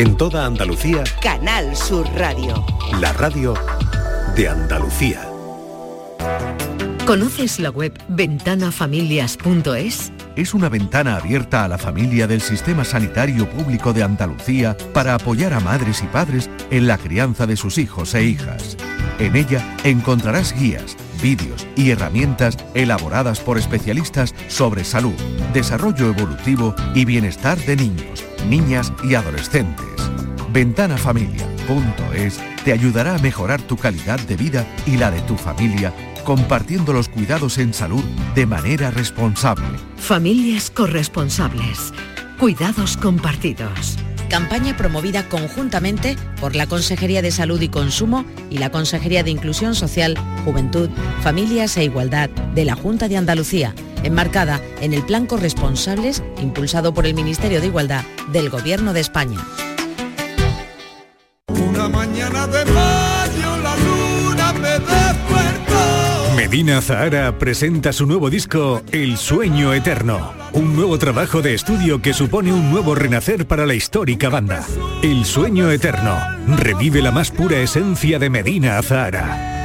En toda Andalucía, Canal Sur Radio. la radio de Andalucía. ¿Conoces la web ventanafamilias.es? Es una ventana abierta a la familia del Sistema Sanitario Público de Andalucía para apoyar a madres y padres en la crianza de sus hijos e hijas. En ella encontrarás guías, vídeos y herramientas elaboradas por especialistas sobre salud, desarrollo evolutivo y bienestar de niños, niñas y adolescentes. Ventanafamilia.es te ayudará a mejorar tu calidad de vida y la de tu familia compartiendo los cuidados en salud de manera responsable. Familias corresponsables. Cuidados compartidos. Campaña promovida conjuntamente por la Consejería de Salud y Consumo y la Consejería de Inclusión Social, Juventud, Familias e Igualdad de la Junta de Andalucía, enmarcada en el Plan Corresponsables impulsado por el Ministerio de Igualdad del Gobierno de España. Medina Zahara presenta su nuevo disco El Sueño Eterno, un nuevo trabajo de estudio que supone un nuevo renacer para la histórica banda. El Sueño Eterno revive la más pura esencia de Medina Zahara.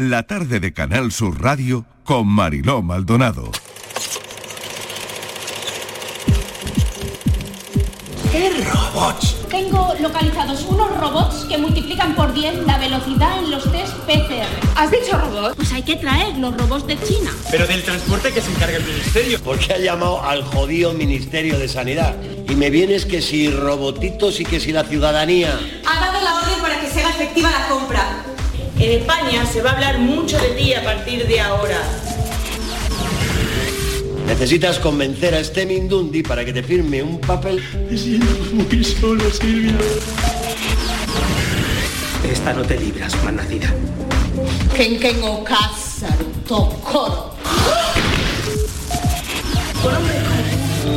La tarde de Canal Sur Radio con Mariló Maldonado. ¿Qué robots? Tengo localizados unos robots que multiplican por 10 la velocidad en los test PCR. ¿Has dicho robots? Pues hay que traer los robots de China. Pero del transporte que se encarga el ministerio. Porque ha llamado al jodido Ministerio de Sanidad. Y me vienes que si robotitos y que si la ciudadanía. Ha dado la orden para que sea efectiva la compra. En España se va a hablar mucho de ti a partir de ahora. Necesitas convencer a este Mindundi para que te firme un papel. Me siento muy solo, Silvia. Esta no te libras, malnacida. Ken Ken o Cássaro, Tocoro.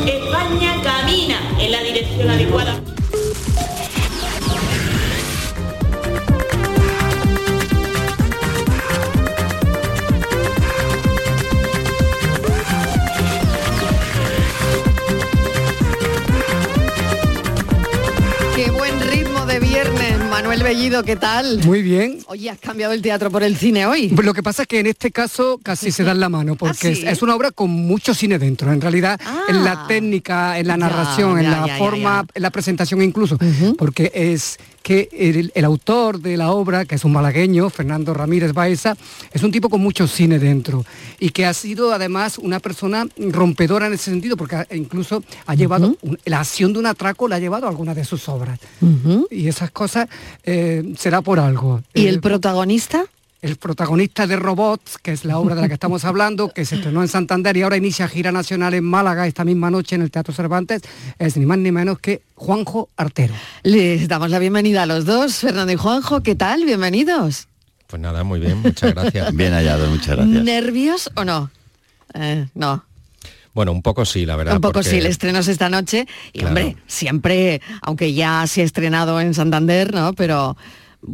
España camina en la dirección adecuada. Manuel Bellido, ¿qué tal? Muy bien. Oye, has cambiado el teatro por el cine hoy. Pues Lo que pasa es que en este caso casi se dan la mano, porque ¿Ah, sí? es, una obra con mucho cine dentro. En realidad, en Ah. la técnica, en la Ya, narración, en la ya, ya, forma, en la presentación incluso, porque es que el, el autor de la obra, que es un malagueño, Fernando Ramírez Baeza, es un tipo con mucho cine dentro y que ha sido además una persona rompedora en ese sentido, porque incluso ha llevado, un- la acción de un atraco la ha llevado a alguna de sus obras. Y esas cosas eh, será por algo. ¿Y Eh, el protagonista? El protagonista de Robots, que es la obra de la que estamos hablando, que se estrenó en Santander y ahora inicia gira nacional en Málaga esta misma noche en el Teatro Cervantes, es ni más ni menos que Juanjo Artero. Les damos la bienvenida a los dos, Fernando y Juanjo, ¿qué tal? Bienvenidos. Pues nada, muy bien, muchas gracias. Bien hallado, muchas gracias. ¿Nervios o no? Eh, no, Bueno, un poco sí, la verdad. un poco porque- sí, el estreno es esta noche y Claro. hombre, siempre, aunque ya se ha estrenado en Santander, ¿no? Pero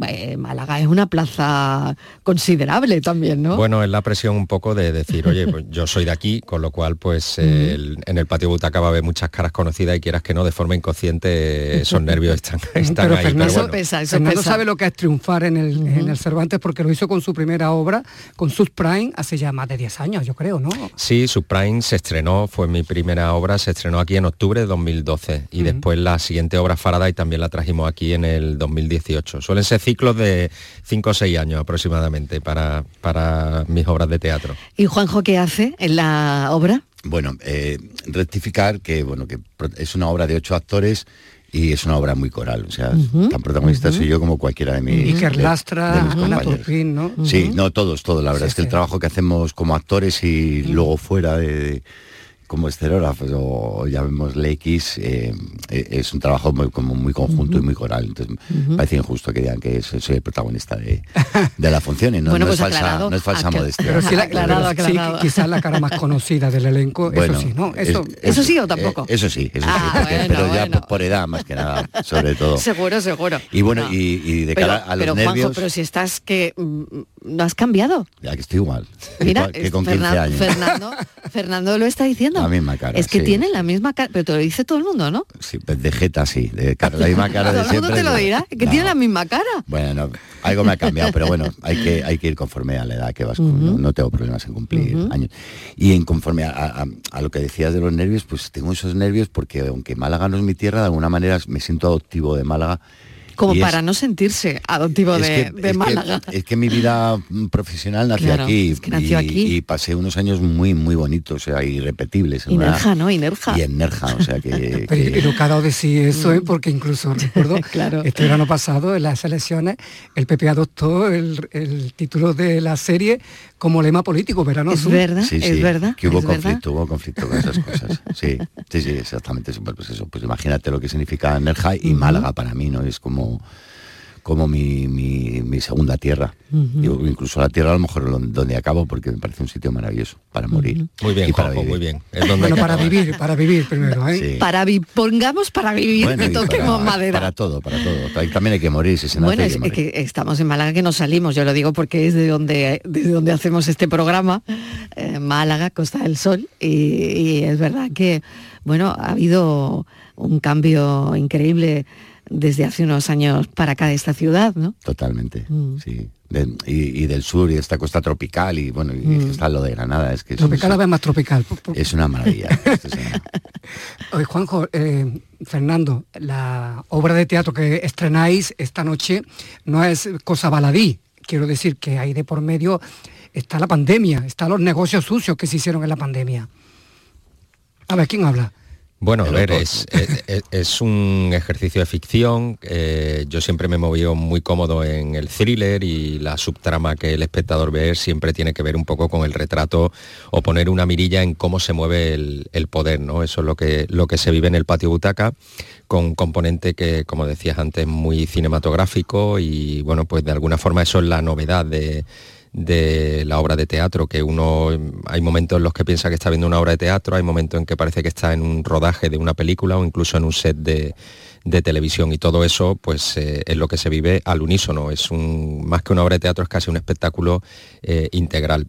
eh, Málaga es una plaza considerable también, ¿no? Bueno, es la presión un poco de decir, oye, pues yo soy de aquí, con lo cual, pues eh, el- en el patio butaca va a haber muchas caras conocidas y quieras que no, de forma inconsciente, esos nervios están, están Pero ahí. Fernando, pero bueno. Fernando sabe lo que es triunfar en el, en el Cervantes porque lo hizo con su primera obra, con sus Prime, hace ya más de 10 años, yo creo, ¿no? Sí, Subprime se estrenó, fue mi primera obra, se estrenó aquí en octubre de 2012 y después la siguiente obra Faraday también la trajimos aquí en el 2018. Suelen ser ciclos de 5 o 6 años aproximadamente para, para mis obras de teatro. ¿Y Juanjo qué hace en la obra? Bueno, eh, rectificar que bueno que es una obra de ocho actores y es una obra muy coral, o sea, tan protagonista soy yo como cualquiera de mis Iker de- Lastra, de mis Ana compañeros. Turpin, ¿no? Sí, no todos, todos. La verdad Sí, es que el trabajo que hacemos como actores y luego fuera de, de- como esterógrafos o llamémosle X, eh, eh, es un trabajo muy, como muy conjunto y muy coral. Entonces Ujú. parece injusto que digan que soy soy el protagonista de, de la función y no, Bueno, no pues es, falsa, aclarado, no es falsa modestia. Pero sí, la- pero sí, quizás la cara más conocida del elenco, Bueno, eso sí, ¿no? Eso, es- ¿Eso sí o tampoco? Eh, eso sí, eso Ah, sí, porque- bueno, pero ya bueno. por, por edad más que nada, sobre todo. Seguro, seguro. Y bueno, y, y de pero, cara a los pero nervios, Juanjo, pero si estás que mm, no has cambiado. ya que estoy igual, Mira, que con 15 Fernan- años. Fernando, Fernando lo está diciendo. La misma cara, Es que sí. tiene la misma cara, pero te lo dice todo el mundo, ¿no? Sí, pues de jeta sí, de cara- la misma cara de todo el mundo siempre. te lo dirá, que No, tiene la misma cara. Bueno, no, algo me ha cambiado, pero bueno, hay que, hay que ir conforme a la edad que vas, con- no, no tengo problemas en cumplir años. Y en conforme a, a- a lo que decías de los nervios, pues tengo esos nervios porque aunque Málaga no es mi tierra, de alguna manera me siento adoptivo de Málaga. Como Y es- para no sentirse adoptivo es de, que- de es que- Málaga. es que mi vida mm, profesional nació Claro, aquí, es que nació y, aquí. y pasé unos años muy muy bonitos, o sea, irrepetibles. en Y una- Nerja, ¿no? Y Nerja. Y en Nerja, o sea que... Pero, que- pero dado de sí eso, ¿eh? porque incluso recuerdo Claro. este verano pasado en las elecciones el PP adoptó el, el título de la serie como lema político, verano Es azul. verdad, Sí, es sí, verdad. Que hubo es verdad. conflicto, hubo conflicto con esas cosas. Sí, sí, sí, exactamente. eso, Pues eso, pues imagínate lo que significa Nerja y Málaga para mí, ¿no? Es como como mi, mi, mi segunda tierra. Yo, incluso la tierra a lo mejor donde acabo porque me parece un sitio maravilloso para morir. Muy bien, Y para Juanjo, muy bien. Es donde Bueno, para acabar. vivir, para vivir primero, ¿eh? Sí. Para vi- pongamos para vivir, Bueno, que toquemos para, madera. para todo, para todo. También hay que morir, si se nace Bueno, hay es que morir. que estamos en Málaga que no salimos, yo lo digo porque es de donde, desde donde hacemos este programa, eh, Málaga, Costa del Sol, y, y es verdad que, bueno, ha habido un cambio increíble desde hace unos años para acá de esta ciudad, ¿no? Totalmente, Mm. sí. De- y, y del sur y esta costa tropical y bueno, y Mm. está lo de Granada, es que es, Tropical, cada vez más tropical. es una maravilla. Esto es una- Oye, Juanjo, eh, Fernando, la obra de teatro que estrenáis esta noche no es cosa baladí. Quiero decir que ahí de por medio está la pandemia, están los negocios sucios que se hicieron en la pandemia. A ver, ¿quién habla? Bueno, a ver, es, es- es- es un ejercicio de ficción. eh, yo siempre me he movido muy cómodo en el thriller y la subtrama que el espectador ve siempre tiene que ver un poco con el retrato o poner una mirilla en cómo se mueve el, el poder, ¿no? Eso es lo que, lo que se vive en el patio butaca, con un componente que, como decías antes, muy cinematográfico y bueno, pues de alguna forma eso es la novedad de de la obra de teatro, que uno hay momentos en los que piensa que está viendo una obra de teatro, hay momentos en que parece que está en un rodaje de una película o incluso en un set de, de televisión y todo eso pues eh, es lo que se vive al unísono, es un más que una obra de teatro, es casi un espectáculo eh, integral.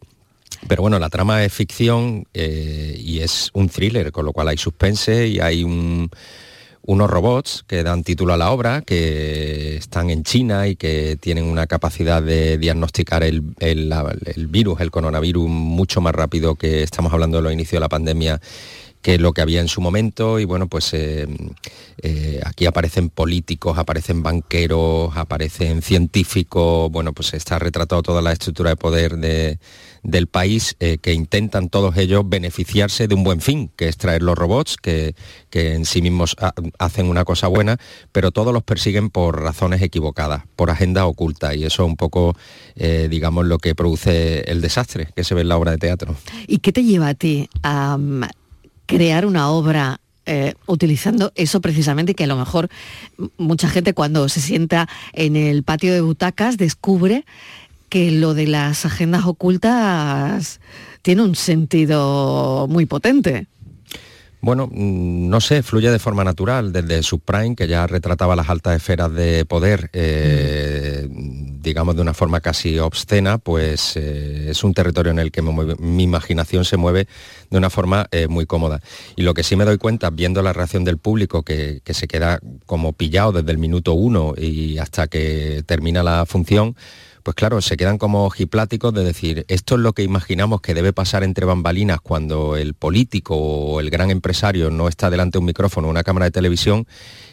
Pero bueno, la trama es ficción eh, y es un thriller, con lo cual hay suspense y hay un, unos robots que dan título a la obra, que están en China y que tienen una capacidad de diagnosticar el, el- virus, el coronavirus, mucho más rápido que estamos hablando de los inicios de la pandemia que lo que había en su momento y bueno, pues eh, eh, aquí aparecen políticos, aparecen banqueros, aparecen científicos, bueno, pues está retratado toda la estructura de poder de, del país eh, que intentan todos ellos beneficiarse de un buen fin, que es traer los robots, que, que en sí mismos ha- hacen una cosa buena, pero todos los persiguen por razones equivocadas, por agenda oculta, y eso es un poco, digamos, lo que produce el desastre que se ve en la obra de teatro. ¿Y qué te lleva a ti crear una obra eh, utilizando eso precisamente que a lo mejor mucha gente cuando se sienta en el patio de butacas descubre que lo de las agendas ocultas tiene un sentido muy potente? Bueno, mm, no sé, fluye de forma natural desde Subprime, que ya retrataba las altas esferas de poder, eh, digamos de una forma casi obscena, pues eh, es un territorio en el que mueve- mi imaginación se mueve de una forma eh, muy cómoda. Y lo que sí me doy cuenta, viendo la reacción del público, que, que se queda como pillado desde el minuto uno y hasta que termina la función, pues claro, se quedan como ojipláticos de decir, esto es lo que imaginamos que debe pasar entre bambalinas cuando el político o el gran empresario no está delante de un micrófono o una cámara de televisión,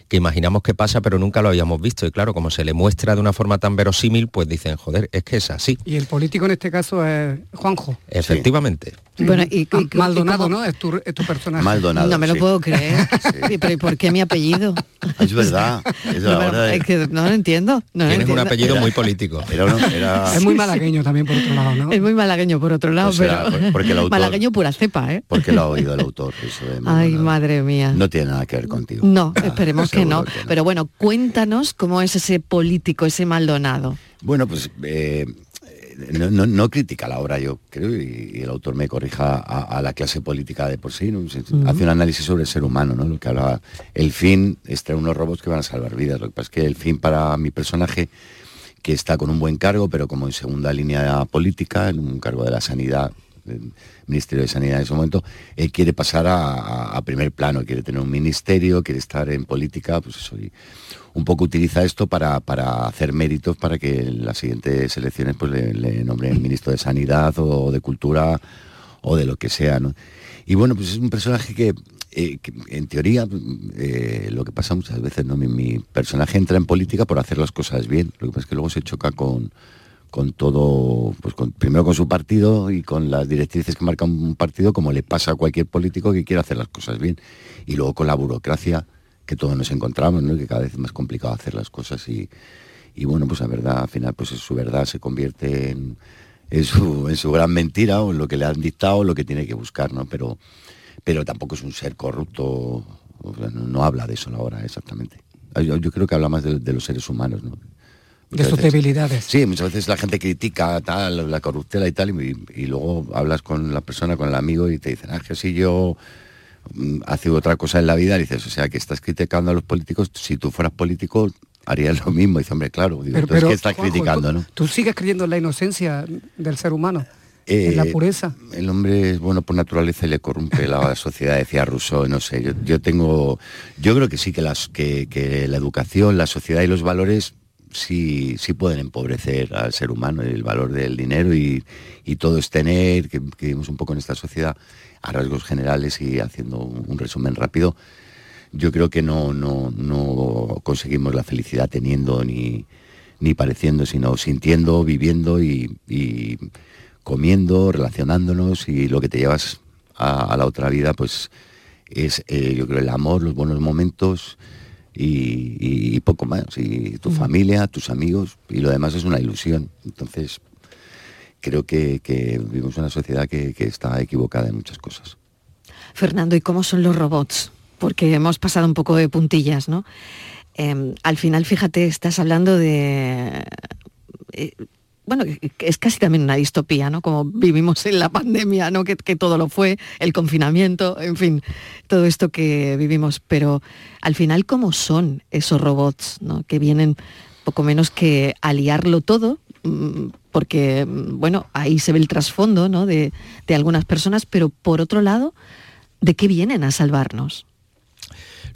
que imaginamos que pasa pero nunca lo habíamos visto. Y claro, como se le muestra de una forma tan verosímil, pues dicen, joder, es que es así. Y el político en este caso es Juanjo. Efectivamente. Bueno, y, Ah, y- Maldonado, y ¿no? Es tu, es tu personaje. Maldonado. no me lo sí. puedo creer. Sí, Pero ¿y por qué mi apellido? Es verdad. Es No, de- que no lo entiendo. no lo Tienes un apellido muy político. Era era- Es muy malagueño también, por otro lado, ¿no? Es muy malagueño por otro lado, Pues pero porque el autor- malagueño pura cepa, ¿eh? Porque lo ha oído el autor. Eso de Ay, madre mía. No tiene nada que ver contigo. No, esperemos que seguro no. que no. Pero bueno, cuéntanos cómo es ese político, ese Maldonado. Bueno, pues eh, no, no- no critica la obra, yo creo, y, y el autor me corrija a, a la clase política de por sí, ¿no? Se- Ujú. hace un análisis sobre el ser humano, ¿no? Lo que hablaba. El fin es traer unos robots que van a salvar vidas. Lo que pasa es que el fin para mi personaje, que está con un buen cargo, pero como en segunda línea política, en un cargo de la sanidad, Ministerio de Sanidad en ese momento, él quiere pasar a, primer plano, quiere tener un ministerio, quiere estar en política, pues eso, y un poco utiliza esto para, para hacer méritos para que en las siguientes elecciones pues le, le nombren ministro de Sanidad o de Cultura o de lo que sea. Y bueno, pues es un personaje que, eh, en teoría, eh, lo que pasa muchas veces, ¿no? Mi, mi personaje entra en política por hacer las cosas bien. Lo que pasa es que luego se choca con, con todo, pues con- primero con su partido y con las directrices que marca un partido, como le pasa a cualquier político que quiera hacer las cosas bien. Y luego con la burocracia que todos nos encontramos, ¿no? que cada vez es más complicado hacer las cosas y, y bueno, pues la verdad, al final, pues su verdad se convierte en, su, en su gran mentira o en lo que le han dictado, lo que tiene que buscar, ¿no? Pero, pero tampoco es un ser corrupto, no, habla de eso ahora exactamente. Yo, yo creo que habla más de, de los seres humanos, ¿no? De sus veces- debilidades. Sí, muchas veces la gente critica tal, la corruptela y tal, y, y luego hablas con la persona, con el amigo, y te dicen, ah, que si yo mm, hace otra cosa en la vida, dices, o sea, que estás criticando a los políticos, si tú fueras político harías lo mismo. Dice, hombre, claro, digo, entonces, ¿qué estás Juanjo, criticando, tú, no? tú sigues creyendo en la inocencia del ser humano, en la Eh, pureza. El hombre es bueno por naturaleza y le corrompe la sociedad, decía Rousseau, no sé, yo, yo tengo, yo creo que sí que, las, que, que la educación, la sociedad y los valores sí, sí pueden empobrecer al ser humano, el valor del dinero y, y todo es tener, que, que vivimos un poco en esta sociedad a rasgos generales y haciendo un, resumen rápido, yo creo que no, no, no conseguimos la felicidad teniendo ni, ni pareciendo, sino sintiendo, viviendo y, comiendo, relacionándonos y lo que te llevas a, a la otra vida, pues es, eh, yo creo, el amor, los buenos momentos y, poco más. Y tu familia, tus amigos y lo demás es una ilusión. Entonces, creo que, que vivimos una sociedad que, que está equivocada en muchas cosas. Fernando, ¿y cómo son los robots? Porque hemos pasado un poco de puntillas, ¿no? Eh, al final, fíjate, estás hablando de... eh, bueno, es casi también una distopía, ¿no? Como vivimos en la pandemia, ¿no? Que, que todo lo fue, el confinamiento, en fin, todo esto que vivimos. Pero al final, ¿cómo son esos robots, ¿no? Que vienen poco menos que a liarlo todo, mm, porque, mm, bueno, ahí se ve el trasfondo, ¿no? De, de algunas personas, pero por otro lado, ¿de qué vienen a salvarnos?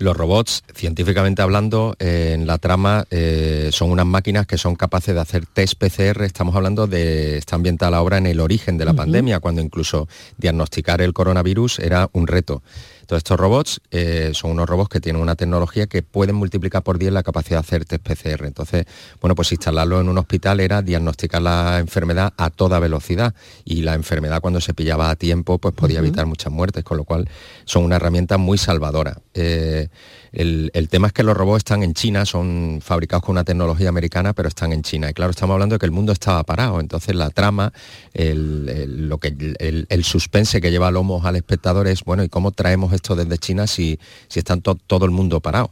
Los robots, científicamente hablando, eh, en la trama eh, son unas máquinas que son capaces de hacer test PCR. Estamos hablando de, está ambientada la obra en el origen de la pandemia, cuando incluso diagnosticar el coronavirus era un reto. Entonces estos robots eh, son unos robots que tienen una tecnología que pueden multiplicar por 10 la capacidad de hacer test PCR. Entonces, bueno, pues instalarlo en un hospital era diagnosticar la enfermedad a toda velocidad y la enfermedad cuando se pillaba a tiempo pues podía evitar muchas muertes, con lo cual son una herramienta muy salvadora. Eh, el, tema es que los robots están en China, son fabricados con una tecnología americana, pero están en China. Y claro, estamos hablando de que el mundo estaba parado. Entonces la trama, el, lo que, el, suspense que lleva lomos al espectador es, bueno, ¿y cómo traemos esto desde China si, si están todo el mundo parado?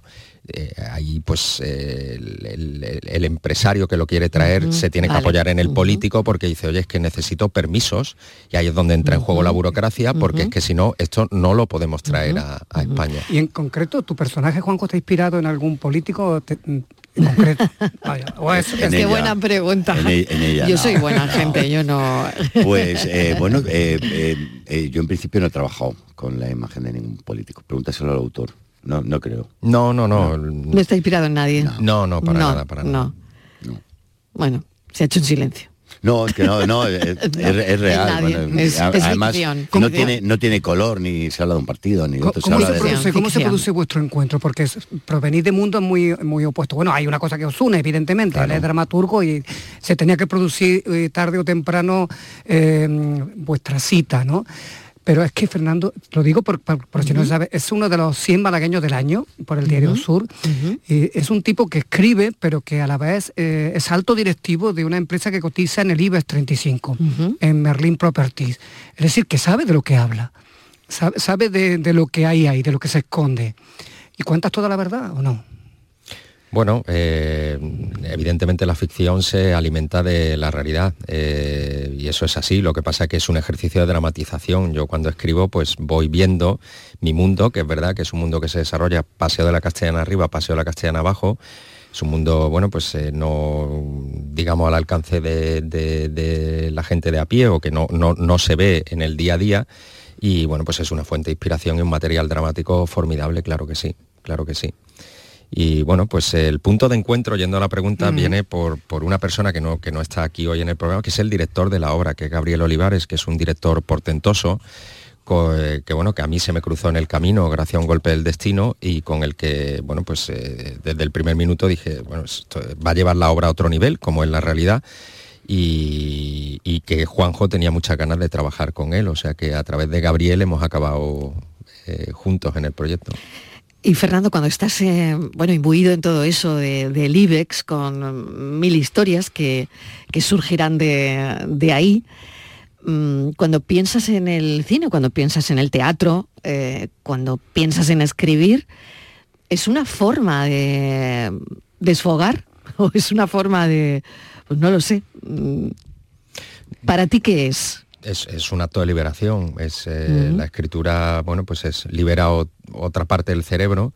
Eh, ahí pues eh, el, empresario que lo quiere traer se tiene que apoyar en el político porque dice, oye, es que necesito permisos y ahí es donde entra en juego la burocracia porque es que si no, esto no lo podemos traer a, España. Y en concreto, ¿tu personaje, Juanjo, está inspirado en algún político? en concreto. es, que buena pregunta. E-, yo soy buena gente, yo no. Pues eh, bueno, yo en principio no he trabajado con la imagen de ningún político. Pregúntaselo al autor. No, no creo. No, no, no. No, está inspirado en nadie. No, no, para nada, para nada. No. Bueno, se ha hecho un silencio. No, que no, no, es, real. además, no tiene, no tiene color, ni se habla de un partido, ni ¿Cómo, se, produce, ¿cómo se produce vuestro encuentro? Porque es, provenís de mundos muy, muy opuestos. Bueno, hay una cosa que os une, evidentemente, él es dramaturgo y se tenía que producir eh, tarde o temprano eh, vuestra cita, ¿no? Pero es que Fernando, lo digo por, si no sabe, es uno de los 100 malagueños del año por el Diario Sur. y es un tipo que escribe, pero que a la vez eh, es alto directivo de una empresa que cotiza en el IBEX 35, en Merlin Properties. Es decir, que sabe de lo que habla, sabe, de, de, lo que hay ahí, de lo que se esconde. ¿Y cuentas toda la verdad o no? Bueno, eh, evidentemente la ficción se alimenta de la realidad eh, y eso es así. Lo que pasa es que es un ejercicio de dramatización. Yo cuando escribo pues voy viendo mi mundo, que es verdad que es un mundo que se desarrolla paseo de la castellana arriba, paseo de la castellana abajo. Es un mundo, bueno, pues eh, no, digamos, al alcance de, la gente de a pie o que no, no, no se ve en el día a día. Y bueno, pues es una fuente de inspiración y un material dramático formidable, claro que sí, claro que sí. Y bueno, pues el punto de encuentro, yendo a la pregunta, viene por, una persona que no, que no está aquí hoy en el programa, que es el director de la obra, que es Gabriel Olivares, que es un director portentoso, eh, que bueno, que a mí se me cruzó en el camino gracias a un golpe del destino y con el que, bueno, pues eh, desde el primer minuto dije, bueno, esto va a llevar la obra a otro nivel, como es la realidad. Y, que Juanjo tenía muchas ganas de trabajar con él, o sea que a través de Gabriel hemos acabado eh, juntos en el proyecto. Y Fernando, cuando estás eh, bueno, imbuido en todo eso del IBEX, con mil historias que, surgirán de, ahí, mm, cuando piensas en el cine, cuando piensas en el teatro, eh, cuando piensas en escribir, ¿es una forma de desfogar o es una forma de, pues no lo sé, mm, ¿para ti qué es? Es, un acto de liberación, es eh, la escritura, bueno, pues es libera otra parte del cerebro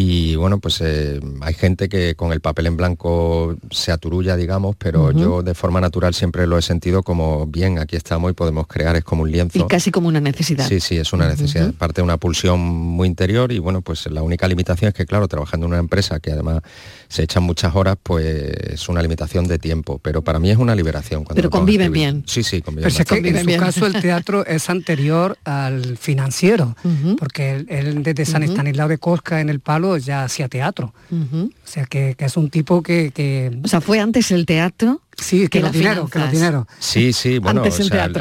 y bueno, pues eh, hay gente que con el papel en blanco se aturulla, digamos, pero yo de forma natural siempre lo he sentido como, bien, aquí estamos y podemos crear, es como un lienzo. Y casi como una necesidad. Sí, sí, es una necesidad, parte de una pulsión muy interior y bueno, pues la única limitación es que, claro, trabajando en una empresa que además se echan muchas horas, pues es una limitación de tiempo, pero para mí es una liberación. pero conviven bien. Sí, sí, conviven pero en su caso el teatro es anterior al financiero, porque él, desde San Estanislao de Cosca en el Palo ya hacía teatro. O sea, que, es un tipo que, O sea, fue antes el teatro Sí, que, los dineros, que los dineros. Sí, sí, bueno,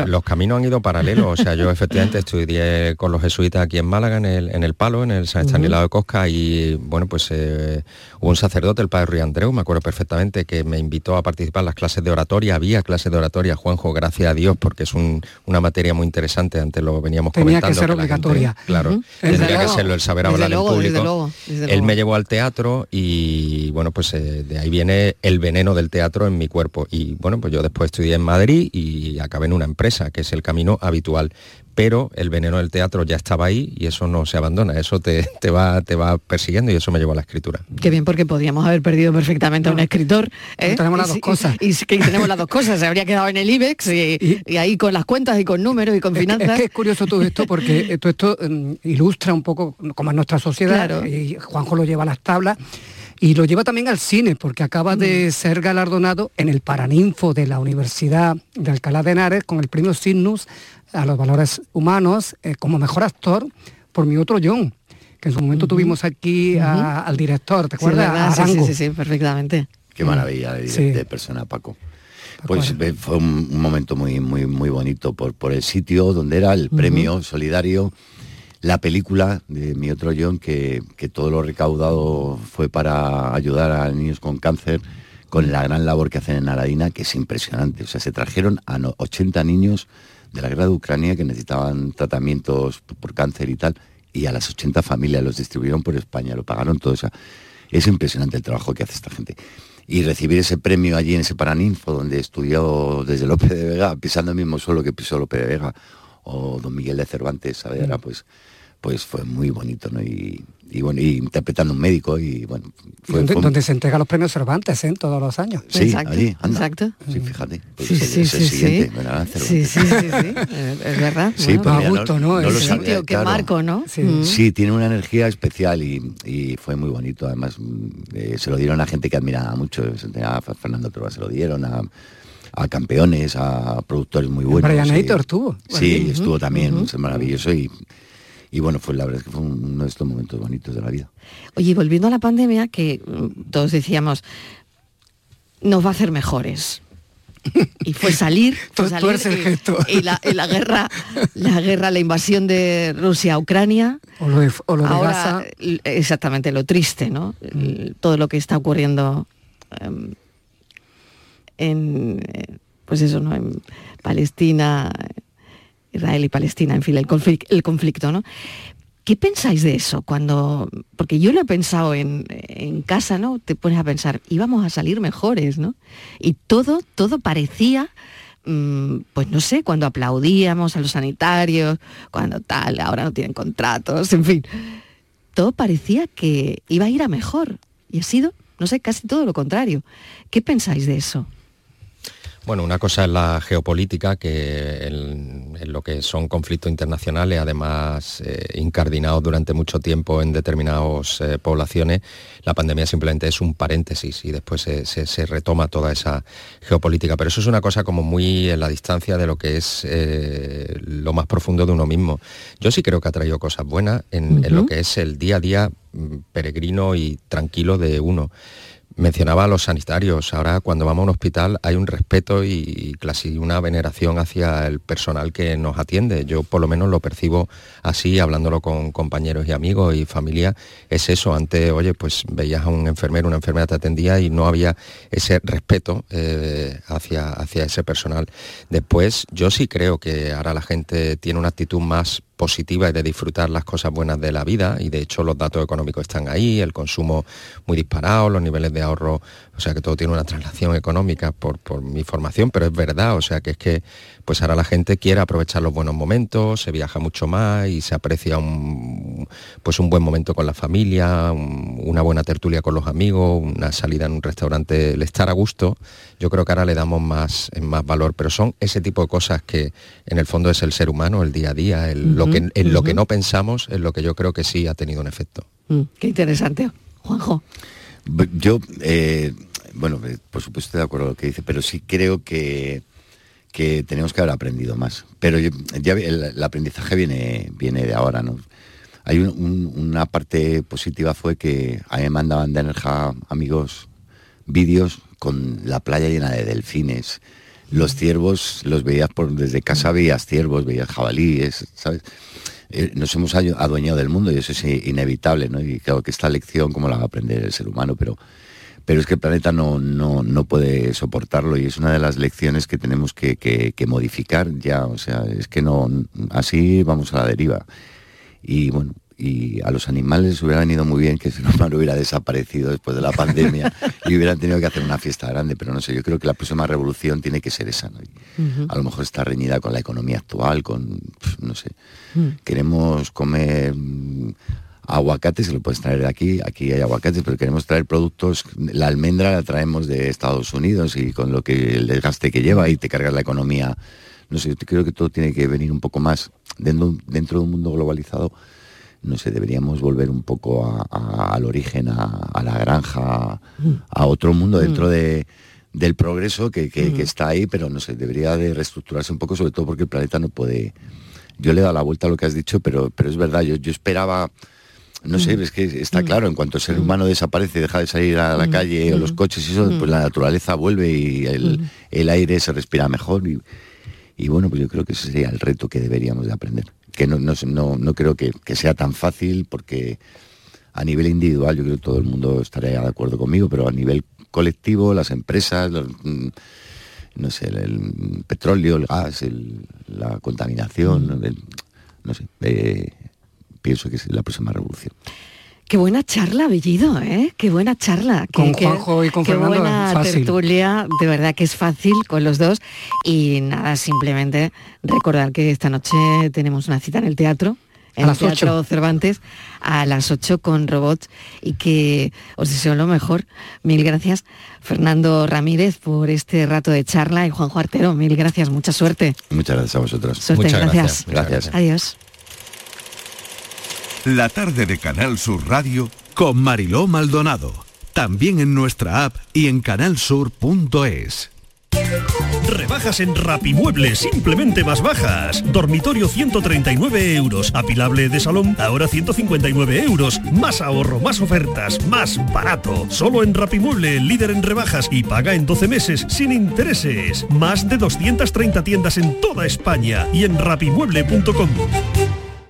los caminos han ido paralelos. O sea, yo efectivamente estudié con los jesuitas aquí en Málaga, en el, en el Palo, en el San Estanislao de Cosca, y bueno, pues eh, hubo un sacerdote, el padre Ruy Andreu, me acuerdo perfectamente, que me invitó a participar en las clases de oratoria. Había clases de oratoria, Juanjo, gracias a Dios, porque es una materia muy interesante, antes lo veníamos Tenía comentando. que ser obligatoria. claro, tendría que serlo el saber hablar en público. Él me llevó al teatro y bueno, pues eh, de ahí viene el veneno del teatro en mi cuerpo y bueno, pues yo después estudié en Madrid y acabé en una empresa, que es el camino habitual. Pero el veneno del teatro ya estaba ahí y eso no se abandona, eso te, va, te va persiguiendo y eso me llevó a la escritura. Qué bien, porque podríamos haber perdido perfectamente a un escritor. ¿eh? Tenemos las dos cosas. Y, que tenemos las dos cosas, se habría quedado en el IBEX y, ahí con las cuentas y con números y con finanzas. Es, que es curioso todo esto porque todo esto mm, ilustra un poco cómo es nuestra sociedad y Juanjo lo lleva a las tablas y lo lleva también al cine, porque acaba de mm. ser galardonado en el Paraninfo de la Universidad de Alcalá de Henares con el premio Signus a los valores humanos eh, como mejor actor por mi otro John, que en su momento tuvimos aquí a- al director, ¿te Sí, acuerdas? ¿verdad? A Sí, sí, sí, sí, perfectamente. Qué maravilla de, Sí. de persona, Paco. Pues eh, fue un, un momento muy, muy, muy bonito por, por el sitio donde era el premio solidario, la película de mi otro John, que, que todo lo recaudado fue para ayudar a niños con cáncer, con la gran labor que hacen en Aradina, que es impresionante. O sea, se trajeron a no- 80 niños de la guerra de Ucrania que necesitaban tratamientos por cáncer y tal, y a las 80 familias los distribuyeron por España, lo pagaron todo. O sea, es impresionante el trabajo que hace esta gente. Y recibir ese premio allí en ese Paraninfo, donde estudió desde López de Vega, pisando el mismo suelo que pisó López de Vega, o Don Miguel de Cervantes Saavedra, pues, pues fue muy bonito, ¿no? Y, y bueno, y interpretando un médico, y bueno, fue, donde, fue- donde se entregan los premios Cervantes, ¿eh? Todos los años. Sí, allí, anda. Exacto. Sí, fíjate. Pues Sí, ese- sí, ese sí, siguiente, sí. ¿verdad? Sí, Cervantes. sí, sí, sí, es verdad. Sí, Bueno, pues gusto, ¿no? lo Ese sabía, sitio, qué claro. marco, ¿no? Sí. Mm. Sí, tiene una energía especial y, y fue muy bonito. Además, mm, eh, se lo dieron a gente que admiraba mucho. A Fernando Trova se lo dieron, a, a campeones, a productores muy buenos. Brian sí. Aitor estuvo. Sí, estuvo también, ujú. es maravilloso y, y bueno, fue la verdad es que fue uno de estos momentos bonitos de la vida. Oye, volviendo a la pandemia, que mm, todos decíamos, nos va a hacer mejores. Y fue salir, fue salir y- gesto. y, la, y la guerra, la guerra, la invasión de Rusia a Ucrania. O lo de, o lo de Ahora, Gaza. exactamente, lo triste, ¿no? El- Todo lo que está ocurriendo em, en, eh, pues eso, ¿no? En Palestina, Israel y Palestina, en fin, el, conflic- el conflicto, ¿no? ¿Qué pensáis de eso? Cuando, porque yo lo he pensado en, en casa, ¿no? Te pones a pensar, íbamos a salir mejores, ¿no? Y todo, todo parecía, mm, pues no sé, cuando aplaudíamos a los sanitarios, cuando tal, ahora no tienen contratos, en fin. Todo parecía que iba a ir a mejor. Y ha sido, no sé, casi todo lo contrario. ¿Qué pensáis de eso? Bueno, una cosa es la geopolítica, que en, en lo que son conflictos internacionales, además eh, incardinados durante mucho tiempo en determinadas eh, poblaciones, la pandemia simplemente es un paréntesis y después se, se- se retoma toda esa geopolítica. Pero eso es una cosa como muy en la distancia de lo que es eh, lo más profundo de uno mismo. Yo sí creo que ha traído cosas buenas en, en lo que es el día a día mm, peregrino y tranquilo de uno. Mencionaba a los sanitarios, ahora cuando vamos a un hospital hay un respeto y casi una veneración hacia el personal que nos atiende. Yo por lo menos lo percibo así, hablándolo con compañeros y amigos y familia, es eso. Antes, oye, pues veías a un enfermero, una enfermera te atendía y no había ese respeto eh, hacia, hacia ese personal. Después, yo sí creo que ahora la gente tiene una actitud más positiva y de disfrutar las cosas buenas de la vida y de hecho los datos económicos están ahí, el consumo muy disparado, los niveles de ahorro, o sea que todo tiene una traslación económica por, por mi formación, pero es verdad, o sea que es que pues ahora la gente quiere aprovechar los buenos momentos, se viaja mucho más y se aprecia un, pues un buen momento con la familia, un- una buena tertulia con los amigos, una salida en un restaurante, el estar a gusto, yo creo que ahora le damos más, más valor, pero son ese tipo de cosas que en el fondo es el ser humano, el día a día, el- lo que, en lo que no pensamos es lo que yo creo que sí ha tenido un efecto. Mm, qué interesante. Juanjo. Yo, eh, bueno, eh, por supuesto estoy de acuerdo con lo que dice, pero sí creo que, que tenemos que haber aprendido más. Pero yo- ya el, el aprendizaje viene, viene de ahora, ¿no? Hay un- un- una parte positiva fue que a mí me mandaban de Enerja amigos vídeos con la playa llena de delfines. Los ciervos los veías por desde casa veías ciervos, veías jabalíes, ¿sabes? Eh, nos hemos adueñado del mundo y eso es inevitable, ¿no? Y claro que esta lección, como la va a aprender el ser humano, pero, pero es que el planeta no, no, no puede soportarlo y es una de las lecciones que tenemos que, que- que modificar ya, o sea, es que no, así vamos a la deriva. Y bueno, y a los animales hubiera venido muy bien que el ser humano hubiera desaparecido después de la pandemia y hubieran tenido que hacer una fiesta grande, pero no sé, yo creo que la próxima revolución tiene que ser esa, ¿no? Y A lo mejor está reñida con la economía actual, con, no sé, queremos comer aguacate, se lo puedes traer de aquí, aquí hay aguacates, pero queremos traer productos, la almendra la traemos de Estados Unidos y con lo que el desgaste que lleva y te cargas la economía, no sé, yo creo que todo tiene que venir un poco más dentro, dentro de un mundo globalizado, no sé, deberíamos volver un poco a- a- al origen, a, a la granja, a otro mundo dentro Mm. de, del progreso que, que- Mm. que está ahí, pero no sé, debería de reestructurarse un poco, sobre todo porque el planeta no puede yo le he dado la vuelta a lo que has dicho, pero, pero es verdad, yo, yo esperaba no sé, es que está claro, en cuanto el ser humano desaparece, deja de salir a la calle o los coches y eso, pues la naturaleza vuelve y el, el aire se respira mejor. Y, y, bueno, pues yo creo que ese sería el reto que deberíamos de aprender. Que no, no, no, no creo que, que, sea tan fácil porque a nivel individual yo creo que todo el mundo estaría de acuerdo conmigo, pero a nivel colectivo, las empresas, los, no sé, el, el, petróleo, el gas, el, la contaminación, el, no sé, eh, pienso que es la próxima revolución. Qué buena charla, Bellido, ¿eh? Qué buena charla. Con qué, Juanjo y con qué Fernando buena fácil. tertulia, de verdad que es fácil con los dos. Y nada, simplemente recordar que esta noche tenemos una cita en el teatro. En A las el Teatro 8. Cervantes a las 8 con robots y que os deseo lo mejor. Mil gracias, Fernando Ramírez, por este rato de charla y Juanjo Artero, mil gracias, mucha suerte. Muchas gracias a vosotros. Suerte, Muchas gracias. Gracias. Adiós. La tarde de Canal Sur Radio con Mariló Maldonado. También en nuestra app y en canalsur.es. Rebajas en Rapimueble, simplemente más bajas. Dormitorio 139 euros. Apilable de salón, ahora 159 euros. Más ahorro, más ofertas, más barato. Solo en Rapimueble, líder en rebajas y paga en 12 meses sin intereses. Más de 230 tiendas en toda España y en rapimueble.com.